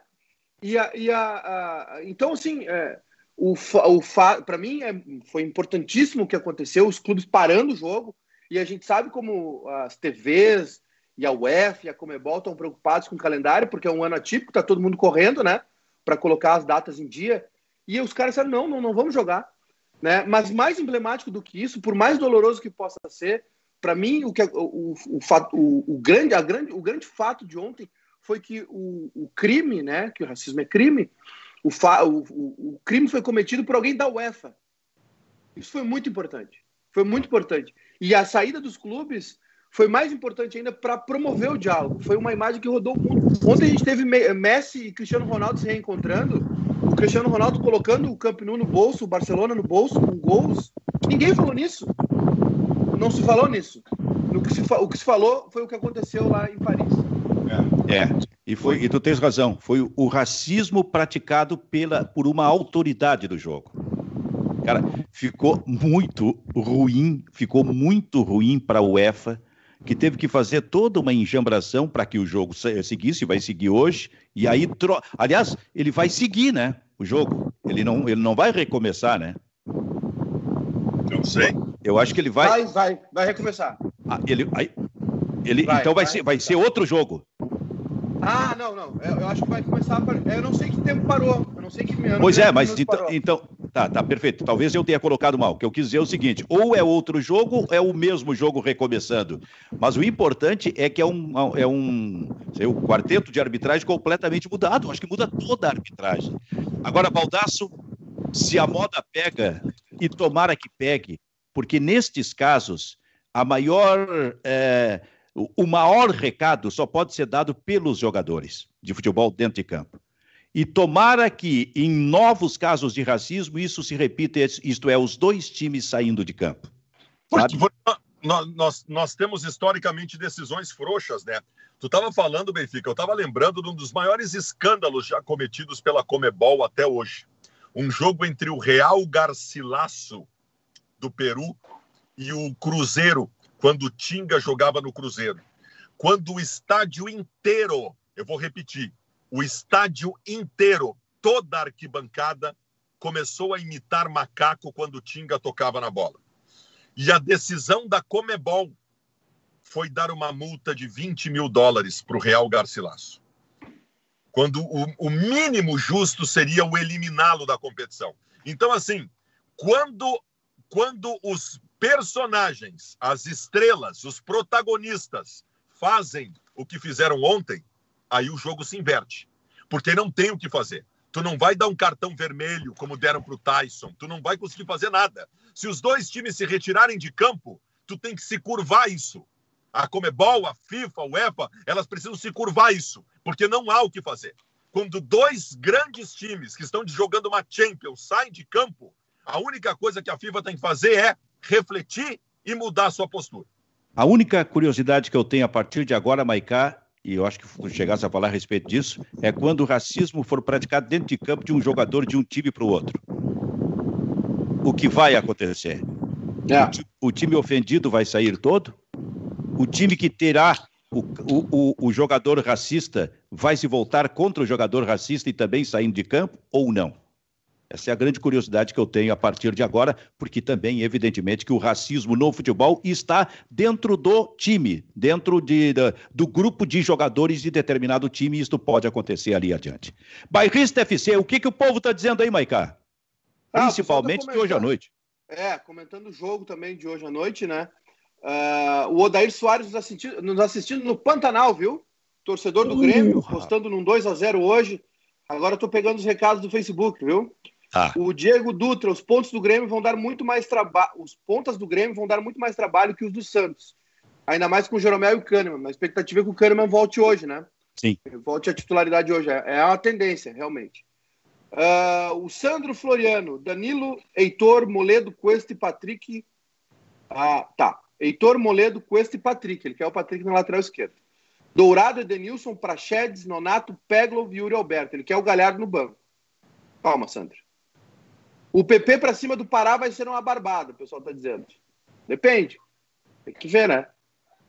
E a, e a, a então assim, é, o, o para mim é, foi importantíssimo o que aconteceu, os clubes parando o jogo e a gente sabe como as TVs e a UEFA e a Comebol estão preocupados com o calendário porque é um ano atípico, tá todo mundo correndo, né? Para colocar as datas em dia. E os caras disseram não, não, não vamos jogar, né? Mas mais emblemático do que isso, por mais doloroso que possa ser, para mim, o, que, é, o, o, o, o, grande, a grande, o grande fato de ontem foi que o, o crime, né, que o racismo é crime, o, fa, o, o, crime foi cometido por alguém da UEFA. Isso foi muito importante. Foi muito importante. E a saída dos clubes foi mais importante ainda para promover o diálogo. Foi uma imagem que rodou o mundo. Ontem a gente teve Messi e Cristiano Ronaldo se reencontrando. O Cristiano Ronaldo colocando o Camp Nou no bolso, o Barcelona no bolso, com gols. Ninguém falou nisso não se falou nisso. No que se, o que se falou foi o que aconteceu lá em Paris. É, é. E, foi, e tu tens razão, foi o racismo praticado pela, por uma autoridade do jogo. Cara, ficou muito ruim, ficou muito ruim para a UEFA que teve que fazer toda uma enjambração para que o jogo seguisse, vai seguir hoje, e aí, tro... aliás, ele vai seguir, né, o jogo, ele não, ele não vai recomeçar, né? Não sei. Eu acho que ele vai... Vai, vai, vai recomeçar. Ah, ele, aí, ele, vai, então vai, vai, ser, vai ser outro jogo. Ah, não, não. Eu, eu, acho que vai começar. A... Eu não sei que tempo parou. Eu não sei que. Pois é, mas então, então, Tá, tá, perfeito. Talvez eu tenha colocado mal. O que eu quis dizer é o seguinte: ou é outro jogo, ou é o mesmo jogo recomeçando. Mas o importante é que é um, é um sei, um quarteto de arbitragem completamente mudado. Acho que muda toda a arbitragem. Agora, Baldaço, se a moda pega, e tomara que pegue, porque nestes casos, a maior. É, o maior recado só pode ser dado pelos jogadores de futebol dentro de campo. E tomara que, em novos casos de racismo, isso se repita, isto é, os dois times saindo de campo. Porque, nós, nós, nós, temos historicamente decisões frouxas, né? Tu estava falando, Benfica, eu estava lembrando de um dos maiores escândalos já cometidos pela Comebol até hoje. Um jogo entre o Real Garcilasso do Peru e o Cruzeiro, quando o Tinga jogava no Cruzeiro. Quando o estádio inteiro, eu vou repetir, o estádio inteiro, toda a arquibancada, começou a imitar macaco quando o Tinga tocava na bola. E a decisão da Comebol foi dar uma multa de 20 mil dólares para o Real Garcilasso. Quando o, o mínimo justo seria o eliminá-lo da competição. Então, assim, quando, quando os personagens, as estrelas, os protagonistas fazem o que fizeram ontem, aí o jogo se inverte. Porque não tem o que fazer. Tu não vai dar um cartão vermelho como deram para o Tyson. Tu não vai conseguir fazer nada. Se os dois times se retirarem de campo, tu tem que se curvar isso. A Comebol, a FIFA, a UEFA, elas precisam se curvar isso, porque não há o que fazer. Quando dois grandes times que estão jogando uma Champions saem de campo, a única coisa que a FIFA tem que fazer é refletir e mudar a sua postura. A única curiosidade que eu tenho a partir de agora, Maicá, e eu acho que tu chegasse a falar a respeito disso, é quando o racismo for praticado dentro de campo de um jogador de um time para o outro. O que vai acontecer? É. O, o, time ofendido vai sair todo? O time que terá o, o, o jogador racista vai se voltar contra o jogador racista e também saindo de campo ou não? Essa é a grande curiosidade que eu tenho a partir de agora, porque também, evidentemente, que o racismo no futebol está dentro do time, dentro de, do grupo de jogadores de determinado time, e isso pode acontecer ali adiante. Bairrista FC, o que, que o povo está dizendo aí, Maicá? Ah, Principalmente tá de hoje à noite. É, comentando o jogo também de hoje à noite, né? Uh, o Odair Soares nos assistindo, nos assistindo, no Pantanal, viu? Torcedor do uh, Grêmio, postando num 2 a 0 hoje. Agora eu tô pegando os recados do Facebook, viu? Ah. O Diego Dutra, os pontos do Grêmio vão dar muito mais trabalho. Os pontas do Grêmio vão dar muito mais trabalho que os do Santos. Ainda mais com o Jeromel e o Kahneman. A expectativa é que o Kahneman volte hoje, né? Sim. Volte à titularidade hoje. É, é uma tendência, realmente. Uh, o Sandro Floriano, Danilo, Heitor, Moledo, Cuesta e Patrick. Ah, tá. Heitor, Moledo, Cuesta e Patrick. Ele quer o Patrick na lateral esquerda. Dourado, Edenilson, Prachedes, Nonato, Peglov e Yuri Alberto. Ele quer o Galhardo no banco. Calma, Sandro. O PP para cima do Pará vai ser uma barbada, o pessoal está dizendo. Depende. Tem que ver, né?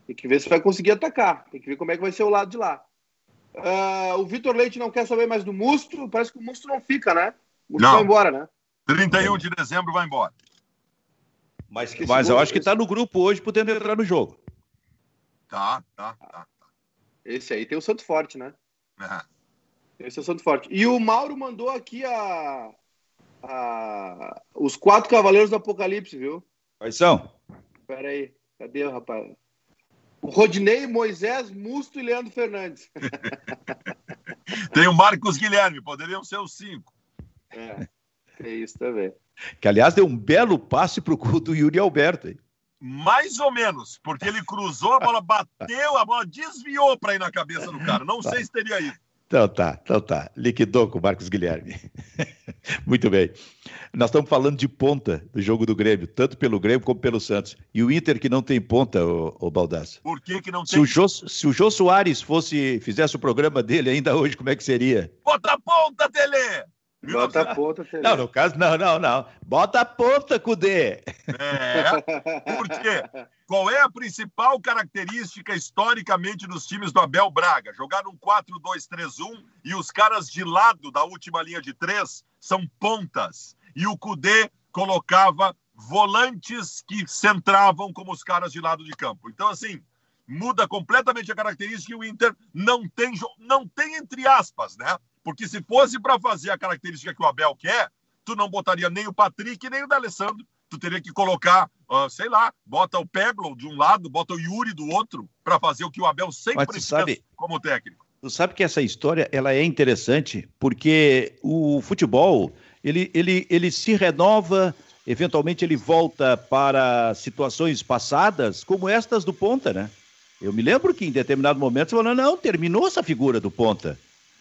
Tem que ver se vai conseguir atacar. Tem que ver como é que vai ser o lado de lá. Uh, o Vitor Leite não quer saber mais do Musto. Parece que o Musto não fica, né? O Musto não. vai embora, né? 31 de dezembro vai embora. Mas, mas eu acho que está no grupo hoje, podendo entrar no jogo. Tá, tá, tá, tá. Esse aí tem o Santo Forte, né? É. Esse é o Santo Forte. E o Mauro mandou aqui a, a, os quatro cavaleiros do Apocalipse, viu? Quais são? Pera aí, cadê o rapaz? O Rodinei, Moisés, Musto e Leandro Fernandes. Tem o Marcos Guilherme, poderiam ser os cinco. É, é isso também. Que, aliás, deu um belo passe para o cu do Yuri Alberto. Hein? Mais ou menos, porque ele cruzou, a bola bateu, a bola desviou para ir na cabeça do cara. Não tá. sei se teria ido. Então tá, então tá. Liquidou com o Marcos Guilherme. Muito bem. Nós estamos falando de ponta do jogo do Grêmio, tanto pelo Grêmio como pelo Santos. E o Inter que não tem ponta, o, o Baldasso. Por que, que não se tem? O Jô, se o Jô Soares fosse, fizesse o programa dele ainda hoje, como é que seria? Bota ponta, Tele! Bota a ponta. Não, no caso, não, não, não. Bota a ponta, Cudê. É, por quê? Qual é a principal característica historicamente dos times do Abel Braga? Jogar um 4-2-3-1 e os caras de lado da última linha de três são pontas. E o Cudê colocava volantes que centravam como os caras de lado de campo. Então, assim, muda completamente a característica e o Inter não tem, não tem entre aspas, né? Porque se fosse para fazer a característica que o Abel quer, tu não botaria nem o Patrick nem o D'Alessandro. Tu teria que colocar, uh, sei lá, bota o Peglo de um lado, bota o Yuri do outro, para fazer o que o Abel sempre fez sabe, como técnico. Tu sabe que essa história ela é interessante porque o futebol ele, ele, ele se renova, eventualmente ele volta para situações passadas, como estas do Ponta, né? Eu me lembro que em determinado momento você falou, não, terminou essa figura do Ponta.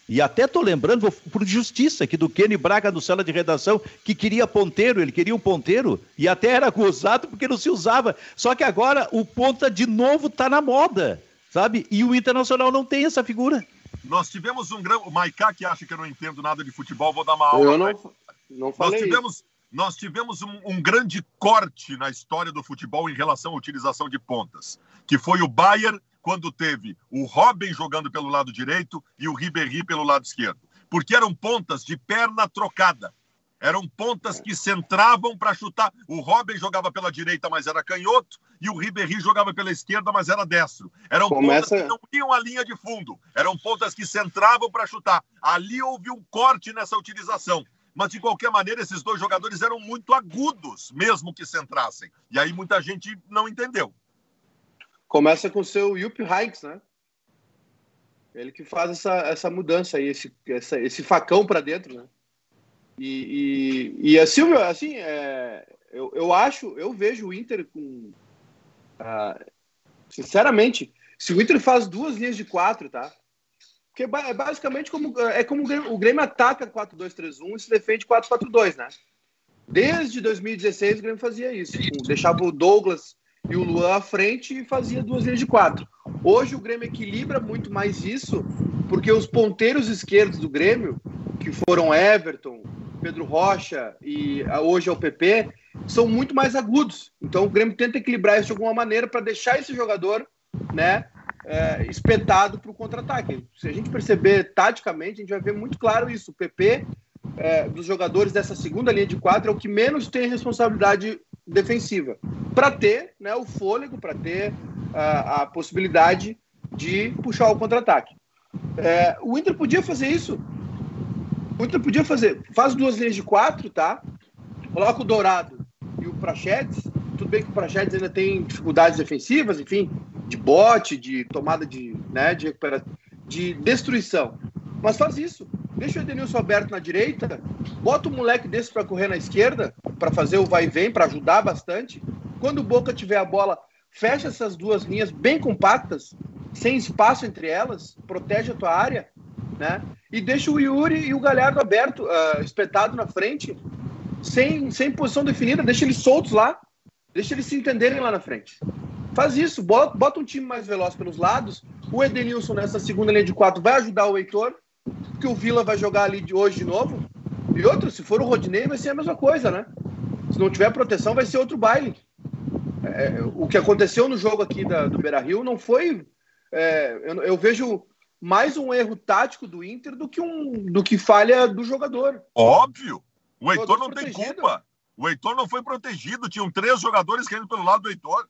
E até estou lembrando, por justiça, que do Kenny Braga no sala de redação, que queria ponteiro, ele queria um ponteiro, e até era gozado porque não se usava. Só que agora o ponta de novo está na moda, sabe? E o Internacional não tem essa figura. Nós tivemos um grande. O Maiká, que acha que eu não entendo nada de futebol, vou dar uma aula. Eu não, não falei. Nós tivemos, nós tivemos um, um, grande corte na história do futebol em relação à utilização de pontas, que foi o Bayern quando teve o Robin jogando pelo lado direito e o Ribéry pelo lado esquerdo. Porque eram pontas de perna trocada. Eram pontas que centravam para chutar. O Robin jogava pela direita, mas era canhoto, e o Ribéry jogava pela esquerda, mas era destro. Eram Começa... pontas que não iam a linha de fundo. Eram pontas que centravam para chutar. Ali houve um corte nessa utilização. Mas, de qualquer maneira, esses dois jogadores eram muito agudos, mesmo que centrassem. E aí muita gente não entendeu. Começa com o seu Yupp Hikes, né? Ele que faz essa, essa mudança aí, esse, essa, esse facão para dentro, né? E, e, e a Silvia, assim, é, eu, eu acho, eu vejo o Inter com. Uh, sinceramente, se o Inter faz duas linhas de quatro, tá? Porque é basicamente como, é como o Grêmio ataca 4-2-3-1 e se defende 4-4-2, né? Desde 2016 o Grêmio fazia isso. Deixava o Douglas e o Luan à frente e fazia duas linhas de quatro. Hoje o Grêmio equilibra muito mais isso, porque os ponteiros esquerdos do Grêmio, que foram Everton, Pedro Rocha e hoje é o PP, são muito mais agudos. Então o Grêmio tenta equilibrar isso de alguma maneira para deixar esse jogador, né, é, espetado para o contra-ataque. Se a gente perceber taticamente, a gente vai ver muito claro isso. O PP é, dos jogadores dessa segunda linha de quatro é o que menos tem responsabilidade defensiva, para ter né, o fôlego, para ter a, a, possibilidade de puxar o contra-ataque. É, o Inter podia fazer isso. O Inter podia fazer. Faz duas linhas de quatro, tá? Coloca o Dourado e o Prachetes. Tudo bem que o Prachetes ainda tem dificuldades defensivas, enfim, de bote, de tomada de, né, de recuperação, de destruição. Mas faz isso. Deixa o Edenilson aberto na direita, bota um moleque desse para correr na esquerda, para fazer o vai e vem, para ajudar bastante. Quando o Boca tiver a bola, fecha essas duas linhas bem compactas, sem espaço entre elas, protege a tua área, né? E deixa o Yuri e o Galhardo aberto, uh, espetado na frente, sem, sem posição definida, deixa eles soltos lá, deixa eles se entenderem lá na frente. Faz isso, bota, bota um time mais veloz pelos lados. O Edenilson nessa segunda linha de quatro vai ajudar o Heitor, que o Vila vai jogar ali de hoje de novo. E outro, se for o Rodinei, vai ser a mesma coisa, né? Se não tiver proteção, vai ser outro baile. É, o que aconteceu no jogo aqui da, do Beira Rio não foi. É, eu, eu, vejo mais um erro tático do Inter do que, um, do que falha do jogador. Óbvio! O Heitor não tem culpa. O Heitor não foi protegido. Tinham três jogadores caindo pelo lado do Heitor.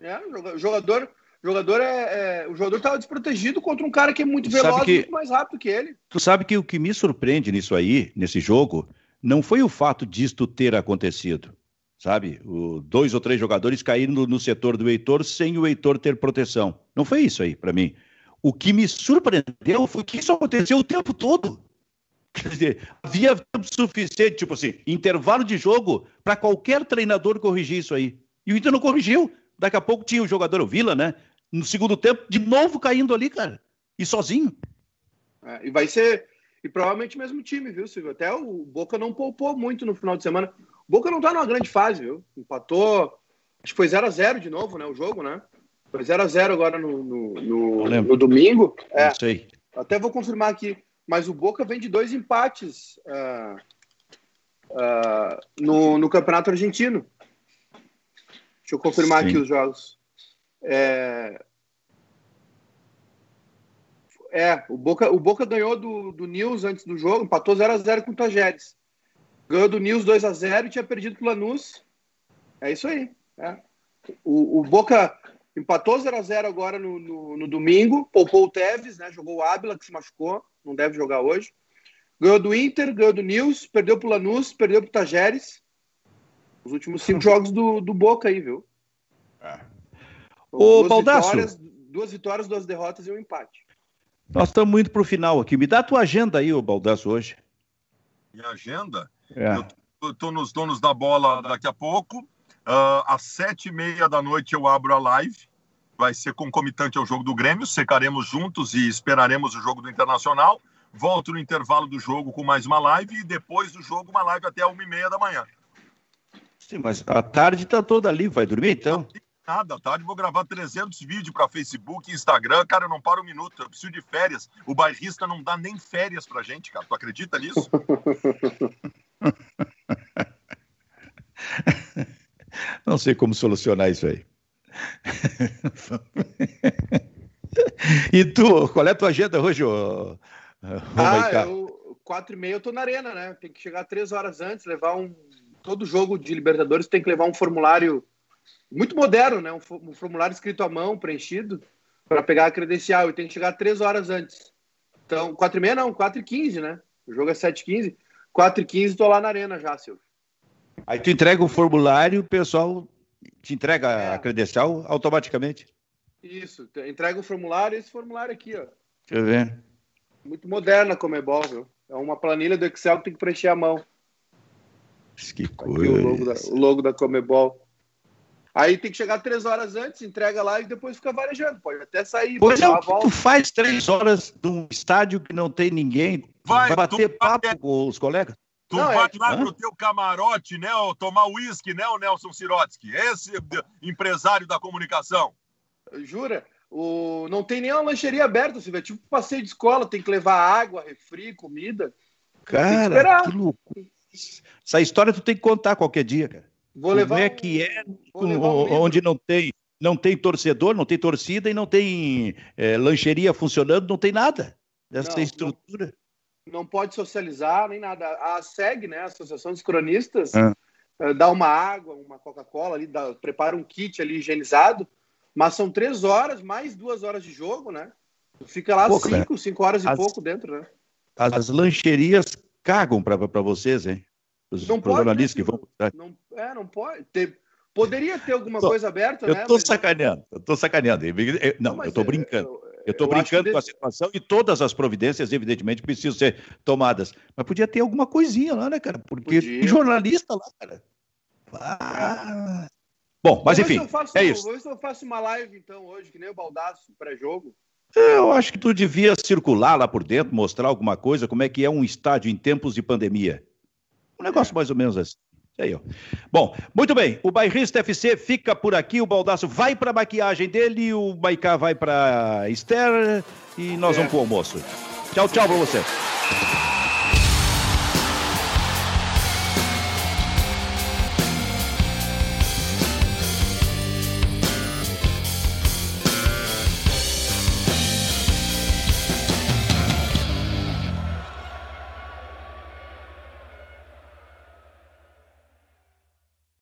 É, jogador jogador é, é o jogador estava desprotegido contra um cara que é muito veloz, que, muito mais rápido que ele. Tu sabe que o que me surpreende nisso aí, nesse jogo, não foi o fato disto ter acontecido. Sabe? O, dois ou três jogadores caíram no, no setor do Heitor sem o Heitor ter proteção. Não foi isso aí para mim. O que me surpreendeu foi que isso aconteceu o tempo todo. Quer dizer, havia tempo suficiente, tipo assim, intervalo de jogo para qualquer treinador corrigir isso aí. E o Inter não corrigiu. Daqui a pouco tinha o jogador, o Vila, né? No segundo tempo, de novo caindo ali, cara. E sozinho. É, e vai ser. E provavelmente o mesmo time, viu, Silvio? Até o Boca não poupou muito no final de semana. O Boca não tá numa grande fase, viu? Empatou. Acho que foi 0x0 de novo, né? O jogo, né? Foi 0x0 agora no, no, no, no, domingo. É. Sei. Até vou confirmar aqui. mas o Boca vem de dois empates uh, uh, no, no Campeonato Argentino. Deixa eu confirmar Sim. aqui os jogos. É, é, o Boca, o Boca ganhou do, do News antes do jogo, empatou 0x0 com o Tajeres. Ganhou do News 2x0 e tinha perdido o Lanús. É isso aí. É. O, o Boca empatou 0x0 agora no, no, no, domingo, poupou o Tevez, né? Jogou o Ábila, que se machucou, não deve jogar hoje. Ganhou do Inter, ganhou do News, perdeu pro Lanús, perdeu pro Tajeres. Os últimos cinco jogos do, do Boca aí, viu? É. Ô, duas Baldasso. Vitórias, duas vitórias, duas derrotas e um empate. Nós estamos indo para o final aqui. Me dá a tua agenda aí, ô Baldasso, hoje. Minha agenda? É. Eu estou nos donos da bola daqui a pouco. Uh, às sete e meia da noite eu abro a live. Vai ser concomitante ao jogo do Grêmio. Secaremos juntos e esperaremos o jogo do Internacional. Volto no intervalo do jogo com mais uma live e depois do jogo uma live até uma e meia da manhã. Sim, mas a tarde está toda ali. Vai dormir então? Nada, tá? Eu vou gravar 300 vídeos para Facebook, Instagram. Cara, eu não paro um minuto. Eu preciso de férias. O bairrista não dá nem férias pra gente, cara. Tu acredita nisso? Não sei como solucionar isso aí. e tu, qual é a tua agenda hoje, ô, ô ah, eu, quatro e meia eu tô na arena, né? Tem que chegar três horas antes, levar um... Todo jogo de Libertadores tem que levar um formulário muito moderno, né? Um, formulário escrito à mão, preenchido, para pegar a credencial. E tem que chegar três horas antes. Então, quatro e meia não, quatro e quinze, né? O jogo é sete e quinze. Quatro e quinze, tô lá na arena já, Silvio. Aí tu entrega o formulário, o pessoal te entrega é. a credencial automaticamente. Isso, entrega o formulário esse formulário aqui, ó. Deixa eu ver. Muito moderna como é bom, viu? É uma planilha do Excel que tem que preencher a mão. Que coisa. Aqui o logo da, o logo da Comebol. Aí tem que chegar três horas antes, entrega lá e depois fica varejando. Pode até sair. Pois é, tu faz três horas num estádio que não tem ninguém. Vai, vai bater papo vai... com os colegas. Tu não, vai é... lá pro teu camarote, né? Tomar uísque, né, o Nelson Sirotsky? Esse empresário da comunicação. Jura? O... Não tem nem uma lancheria aberta, Silvio. É tipo passeio de escola, tem que levar água, refri, comida. Cara, que, que louco. Essa história tu tem que contar qualquer dia, cara. Vou levar Como é que é um onde não tem, não tem torcedor, não tem torcida e não tem é, lancheria funcionando, não tem nada dessa não, estrutura. Não, não, pode socializar nem nada. A SEG, né, a Associação dos Cronistas, ah. Eh, dá uma água, uma Coca-Cola ali, dá, prepara um kit ali higienizado, mas são três horas, mais duas horas de jogo, né? Fica lá pouco, cinco, né? cinco horas e as, pouco dentro, né? As lancherias cagam para vocês, hein? Os não jornalistas pode, que vão. Não, é, não pode. Ter, poderia ter alguma tô, coisa aberta, eu né? Tô mas... sacaneando, eu tô sacaneando. Não, não eu tô brincando. Eu, eu estou brincando com a situação e todas as providências, evidentemente, precisam ser tomadas. Mas podia ter alguma coisinha lá, né, cara? Porque podia. jornalista lá, cara. Ah. Bom, mas enfim, faço, é isso. Se eu faço uma live, então, hoje, que nem o Baldaço, pré-jogo. Eu acho que tu devia circular lá por dentro, mostrar alguma coisa, como é que é um estádio em tempos de pandemia. Um negócio mais ou menos assim. Aí, ó. Bom, muito bem. O Bairrista FC fica por aqui. O Baldaço vai para a maquiagem dele, o Baicá vai para Esther e nós é. vamos para o almoço. Tchau, tchau para você.